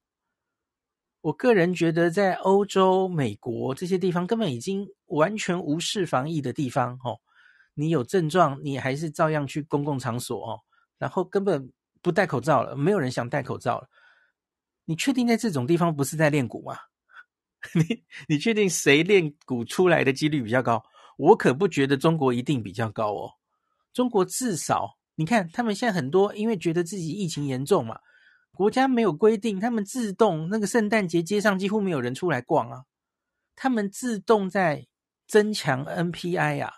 我个人觉得，在欧洲、美国这些地方，根本已经完全无视防疫的地方，哦。你有症状，你还是照样去公共场所哦，然后根本不戴口罩了，没有人想戴口罩了。你确定在这种地方不是在练蛊吗？你你确定谁练鼓出来的几率比较高？我可不觉得中国一定比较高哦。中国至少你看，他们现在很多因为觉得自己疫情严重嘛，国家没有规定，他们自动那个圣诞节街上几乎没有人出来逛啊，他们自动在增强 NPI 呀、啊。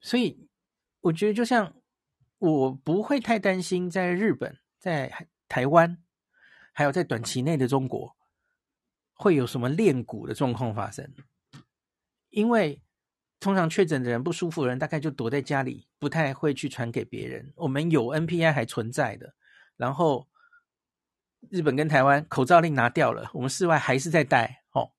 所以，我觉得就像我不会太担心，在日本、在台湾，还有在短期内的中国，会有什么练骨的状况发生。因为通常确诊的人、不舒服的人，大概就躲在家里，不太会去传给别人。我们有 NPI 还存在的，然后日本跟台湾口罩令拿掉了，我们室外还是在戴。哦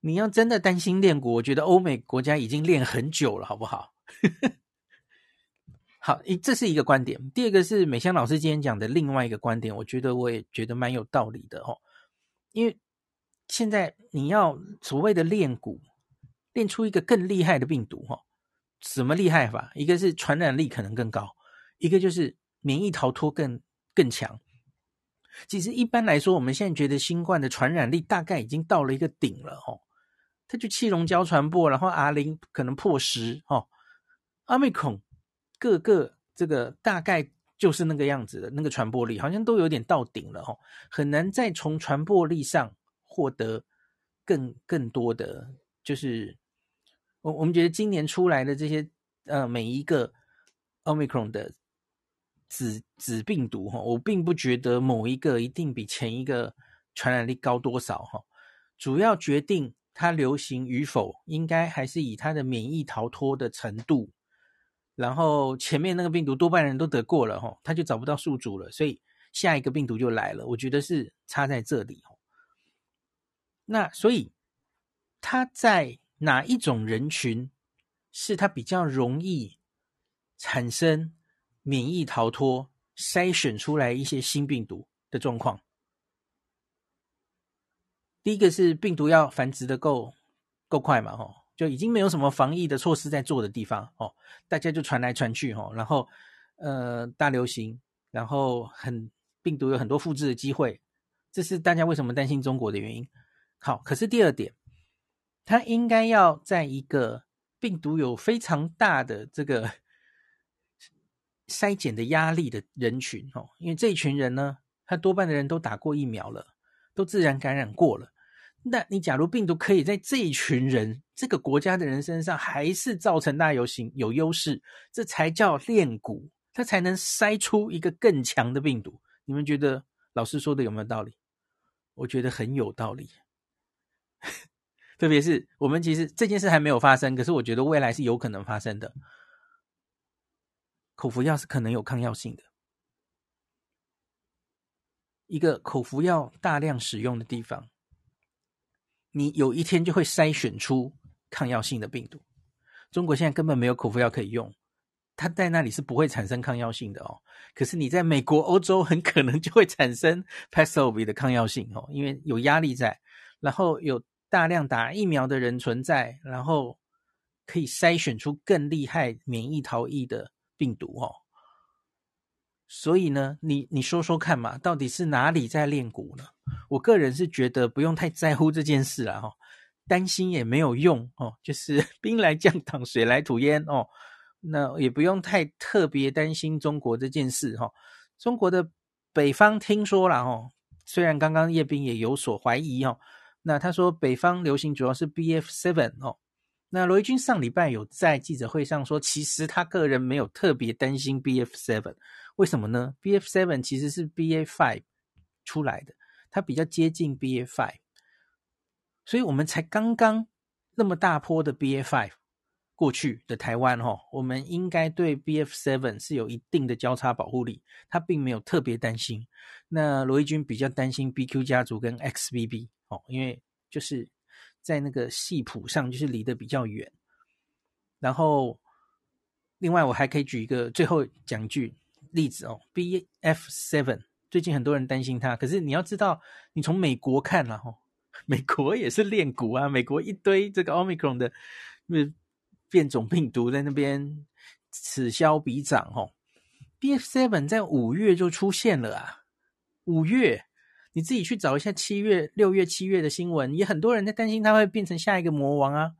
你要真的担心练骨，我觉得欧美国家已经练很久了，好不好？好，一这是一个观点。第二个是美香老师今天讲的另外一个观点，我觉得我也觉得蛮有道理的哦。因为现在你要所谓的练蛊，练出一个更厉害的病毒，哈，什么厉害法？一个是传染力可能更高，一个就是免疫逃脱更更强。其实一般来说，我们现在觉得新冠的传染力大概已经到了一个顶了，哦。它就气溶胶传播，然后 R 零可能破十哦阿美孔各个这个大概就是那个样子的，那个传播力好像都有点到顶了哦，很难再从传播力上获得更更多的，就是我我们觉得今年出来的这些呃每一个 Omicron 的子子病毒哈，我并不觉得某一个一定比前一个传染力高多少哈，主要决定。它流行与否，应该还是以它的免疫逃脱的程度。然后前面那个病毒多半人都得过了，哈，他就找不到宿主了，所以下一个病毒就来了。我觉得是差在这里。那所以他在哪一种人群是他比较容易产生免疫逃脱，筛选出来一些新病毒的状况？第一个是病毒要繁殖的够够快嘛，吼，就已经没有什么防疫的措施在做的地方，哦，大家就传来传去，吼，然后呃大流行，然后很病毒有很多复制的机会，这是大家为什么担心中国的原因。好，可是第二点，它应该要在一个病毒有非常大的这个筛检的压力的人群，哦，因为这一群人呢，他多半的人都打过疫苗了，都自然感染过了。那你假如病毒可以在这一群人、这个国家的人身上还是造成大流行有优势，这才叫练蛊，它才能筛出一个更强的病毒。你们觉得老师说的有没有道理？我觉得很有道理。特别是我们其实这件事还没有发生，可是我觉得未来是有可能发生的。口服药是可能有抗药性的，一个口服药大量使用的地方，你有一天就会筛选出抗药性的病毒。中国现在根本没有口服药可以用，它在那里是不会产生抗药性的哦。可是你在美国、欧洲很可能就会产生 p a x l o v i 的抗药性哦，因为有压力在，然后有大量打疫苗的人存在，然后可以筛选出更厉害免疫逃逸的病毒哦。所以呢，你你说说看嘛，到底是哪里在练蛊呢？我个人是觉得不用太在乎这件事了哈，担心也没有用哦，就是 兵来将挡，水来土掩哦，那也不用太特别担心中国这件事哈。中国的北方听说了哦，虽然刚刚叶斌也有所怀疑哦，那他说北方流行主要是 BF7 哦，那罗一军上礼拜有在记者会上说，其实他个人没有特别担心 BF7。为什么呢？BF7 其实是 BA5 出来的，它比较接近 BA5，所以我们才刚刚那么大波的 BA5 过去的台湾哈，我们应该对 BF Seven 是有一定的交叉保护力，他并没有特别担心。那罗毅军比较担心 BQ 家族跟 XBB 哦，因为就是在那个系谱上就是离得比较远。然后另外我还可以举一个最后讲句。例子哦，BF Seven 最近很多人担心它，可是你要知道，你从美国看了哈，美国也是练蛊啊，美国一堆这个 Omicron 的变种病毒在那边此消彼长哦。BF7 在五月就出现了啊，五月你自己去找一下七月、六月、七月的新闻，也很多人在担心它会变成下一个魔王啊。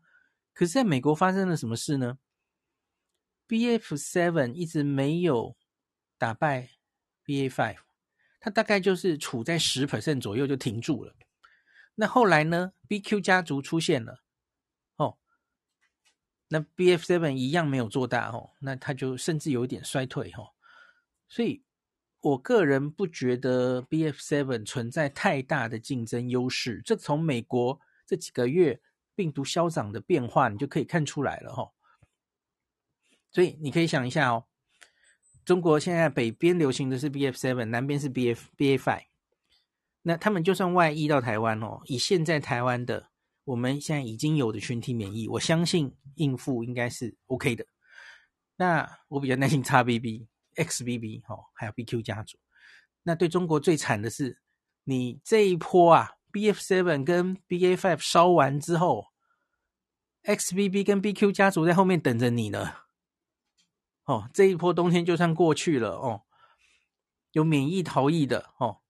可是在美国发生了什么事呢？BF7 一直没有。打败 BA5，它大概就是处在十 percent 左右就停住了。那后来呢？BQ 家族出现了，哦，那 BF7 一样没有做大哦，那它就甚至有一点衰退哦。所以我个人不觉得 BF7 存在太大的竞争优势。这从美国这几个月病毒消长的变化，你就可以看出来了哦。所以你可以想一下哦。中国现在北边流行的是 BF7，南边是 BF BA5。那他们就算外溢到台湾哦，以现在台湾的我们现在已经有的群体免疫，我相信应付应该是 OK 的。那我比较担心 XBB、XBB 哦，还有 BQ 家族。那对中国最惨的是，你这一波啊，BF7 跟 BA5 烧完之后，XBB 跟 BQ 家族在后面等着你呢。哦，这一波冬天就算过去了哦，有免疫逃逸的哦，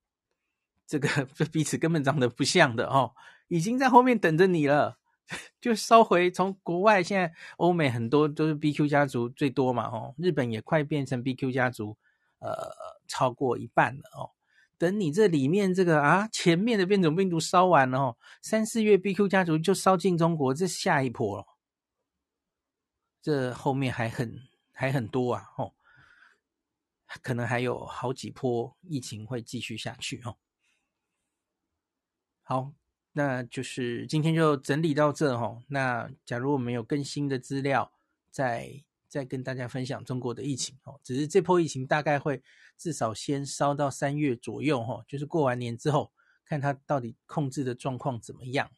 这个 这彼此根本长得不像的哦，已经在后面等着你了，就烧回从国外现在欧美很多都是 BQ 家族最多嘛哦，日本也快变成 BQ 家族，呃，超过一半了哦。等你这里面这个啊前面的变种病毒烧完了哦，三四月 BQ 家族就烧进中国，这下一波了，这后面还很。还很多啊，哦，可能还有好几波疫情会继续下去哦。好，那就是今天就整理到这哦。那假如我们有更新的资料，再再跟大家分享中国的疫情哦。只是这波疫情大概会至少先烧到三月左右哦，就是过完年之后，看它到底控制的状况怎么样。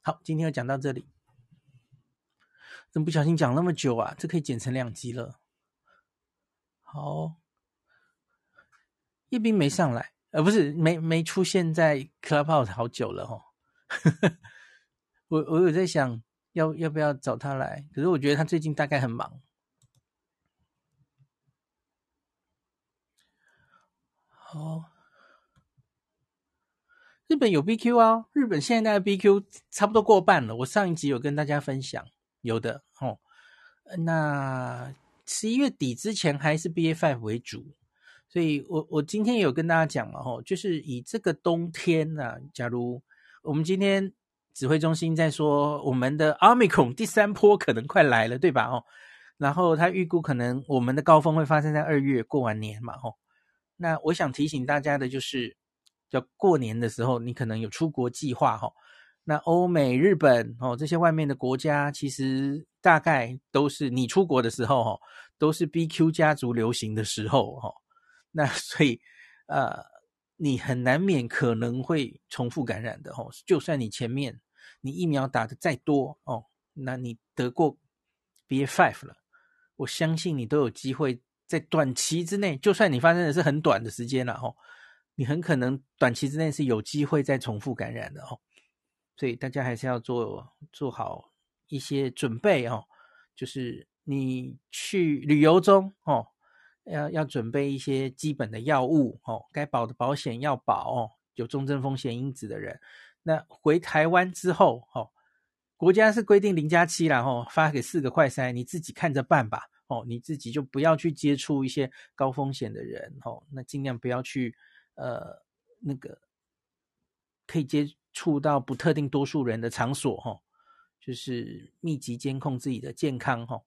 好，今天就讲到这里。怎么不小心讲那么久啊？这可以剪成两集了。好，叶斌没上来，呃，不是没没出现在 Clubhouse 好久了哦。我我有在想要要不要找他来，可是我觉得他最近大概很忙。好，日本有 BQ 啊，日本现在的 BQ 差不多过半了。我上一集有跟大家分享。有的哦，那十一月底之前还是 BA.5 为主，所以我我今天有跟大家讲了哦，就是以这个冬天呢、啊，假如我们今天指挥中心在说我们的 Omicron 第三波可能快来了，对吧？哦，然后他预估可能我们的高峰会发生在二月过完年嘛，哦，那我想提醒大家的就是，要过年的时候你可能有出国计划哈。那欧美、日本哦，这些外面的国家，其实大概都是你出国的时候，哦，都是 BQ 家族流行的时候，哦。那所以，呃，你很难免可能会重复感染的哦。就算你前面你疫苗打得再多哦，那你得过 BA.5 了，我相信你都有机会在短期之内，就算你发生的是很短的时间了哦，你很可能短期之内是有机会再重复感染的哦。所以大家还是要做做好一些准备哦，就是你去旅游中哦。要要准备一些基本的药物哦，该保的保险要保哦。有重症风险因子的人，那回台湾之后哦，国家是规定零加七啦哦，发给四个快筛，你自己看着办吧哦，你自己就不要去接触一些高风险的人哦，那尽量不要去呃那个可以接触到不特定多数人的场所哈，就是密集监控自己的健康哈。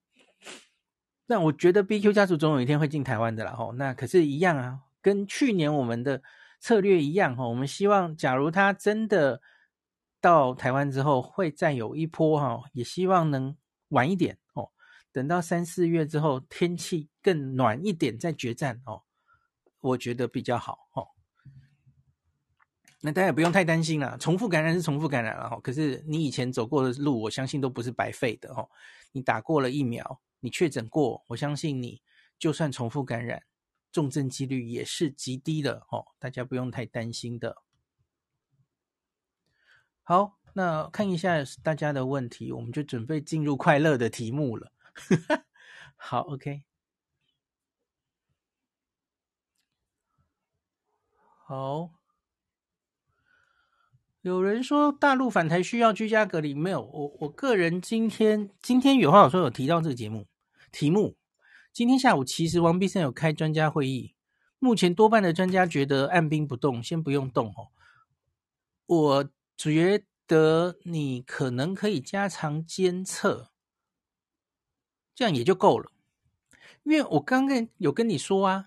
那我觉得 BQ 家族总有一天会进台湾的啦吼，那可是，一样啊，跟去年我们的策略一样哈。我们希望，假如他真的到台湾之后，会再有一波哈，也希望能晚一点哦。等到三四月之后，天气更暖一点再决战哦，我觉得比较好哦。那大家也不用太担心啦，重复感染是重复感染了哈。可是你以前走过的路，我相信都不是白费的哦。你打过了疫苗。你确诊过，我相信你就算重复感染，重症几率也是极低的哦，大家不用太担心的。好，那看一下大家的问题，我们就准备进入快乐的题目了。好，OK。好，有人说大陆返台需要居家隔离，没有？我我个人今天今天有话好说有提到这个节目。题目：今天下午其实王必胜有开专家会议，目前多半的专家觉得按兵不动，先不用动哦。我觉得你可能可以加强监测，这样也就够了。因为我刚刚有跟你说啊，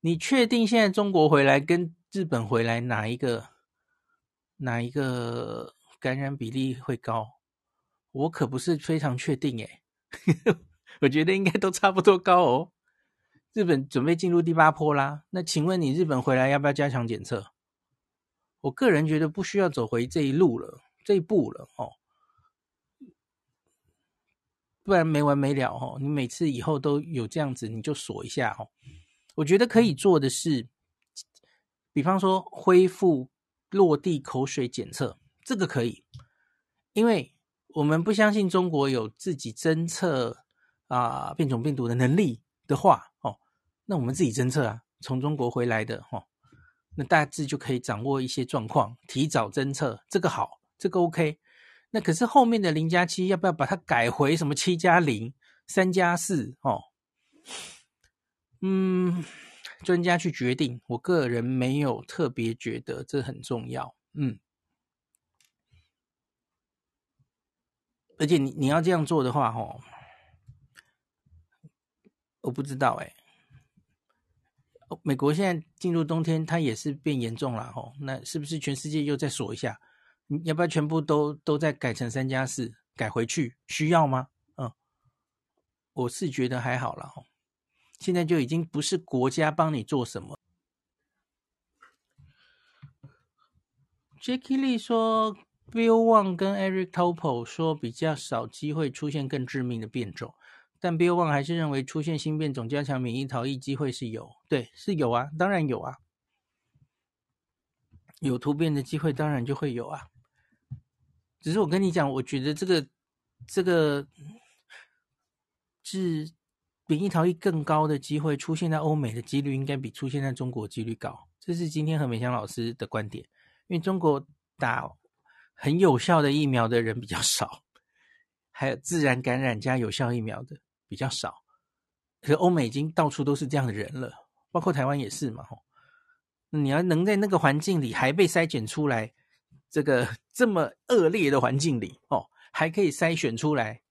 你确定现在中国回来跟日本回来哪一个哪一个感染比例会高？我可不是非常确定诶 我觉得应该都差不多高哦。日本准备进入第八波啦，那请问你日本回来要不要加强检测？我个人觉得不需要走回这一路了，这一步了哦，不然没完没了哦。你每次以后都有这样子，你就锁一下哦。我觉得可以做的是，比方说恢复落地口水检测，这个可以，因为我们不相信中国有自己侦测。啊，变种病毒的能力的话，哦，那我们自己侦测啊，从中国回来的，哦，那大致就可以掌握一些状况，提早侦测，这个好，这个 OK。那可是后面的零加七要不要把它改回什么七加零、三加四？哦，嗯，专家去决定，我个人没有特别觉得这很重要，嗯。而且你你要这样做的话，哦。我不知道哎，美国现在进入冬天，它也是变严重了吼。那是不是全世界又再锁一下？你要不要全部都都再改成三加四，改回去？需要吗？嗯，我是觉得还好了吼。现在就已经不是国家帮你做什么。Jackie Lee 说，Bill Wang 跟 Eric Topol 说比较少机会出现更致命的变种。但 Bill Wang 还是认为出现新变种加强免疫逃逸机会是有，对，是有啊，当然有啊，有突变的机会当然就会有啊。只是我跟你讲，我觉得这个这个是免疫逃逸更高的机会出现在欧美的几率应该比出现在中国几率高，这是今天何美香老师的观点，因为中国打很有效的疫苗的人比较少，还有自然感染加有效疫苗的。比较少，可是欧美已经到处都是这样的人了，包括台湾也是嘛。吼，你要能在那个环境里还被筛选出来，这个这么恶劣的环境里，哦，还可以筛选出来，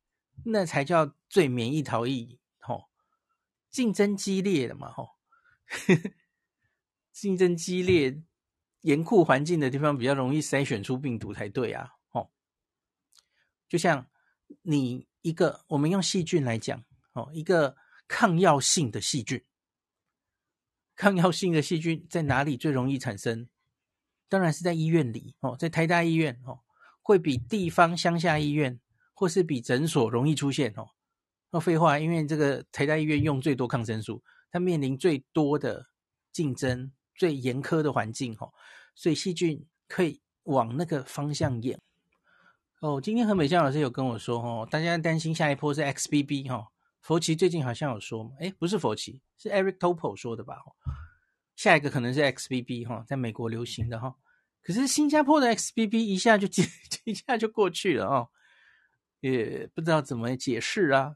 那才叫最免疫逃逸。吼，竞争激烈的嘛，吼，竞争激烈、严酷环境的地方比较容易筛选出病毒才对啊。哦，就像你。一个，我们用细菌来讲，哦，一个抗药性的细菌，抗药性的细菌在哪里最容易产生？当然是在医院里哦，在台大医院哦，会比地方乡下医院或是比诊所容易出现哦。那废话，因为这个台大医院用最多抗生素，它面临最多的竞争、最严苛的环境哦，所以细菌可以往那个方向演。哦，今天何美香老师有跟我说哦，大家担心下一波是 XBB 哈、哦。佛奇最近好像有说，诶，不是佛奇，是 Eric Topol 说的吧？下一个可能是 XBB 哈，在美国流行的哈。可是新加坡的 XBB 一下就 一下就过去了哦，也不知道怎么解释啊。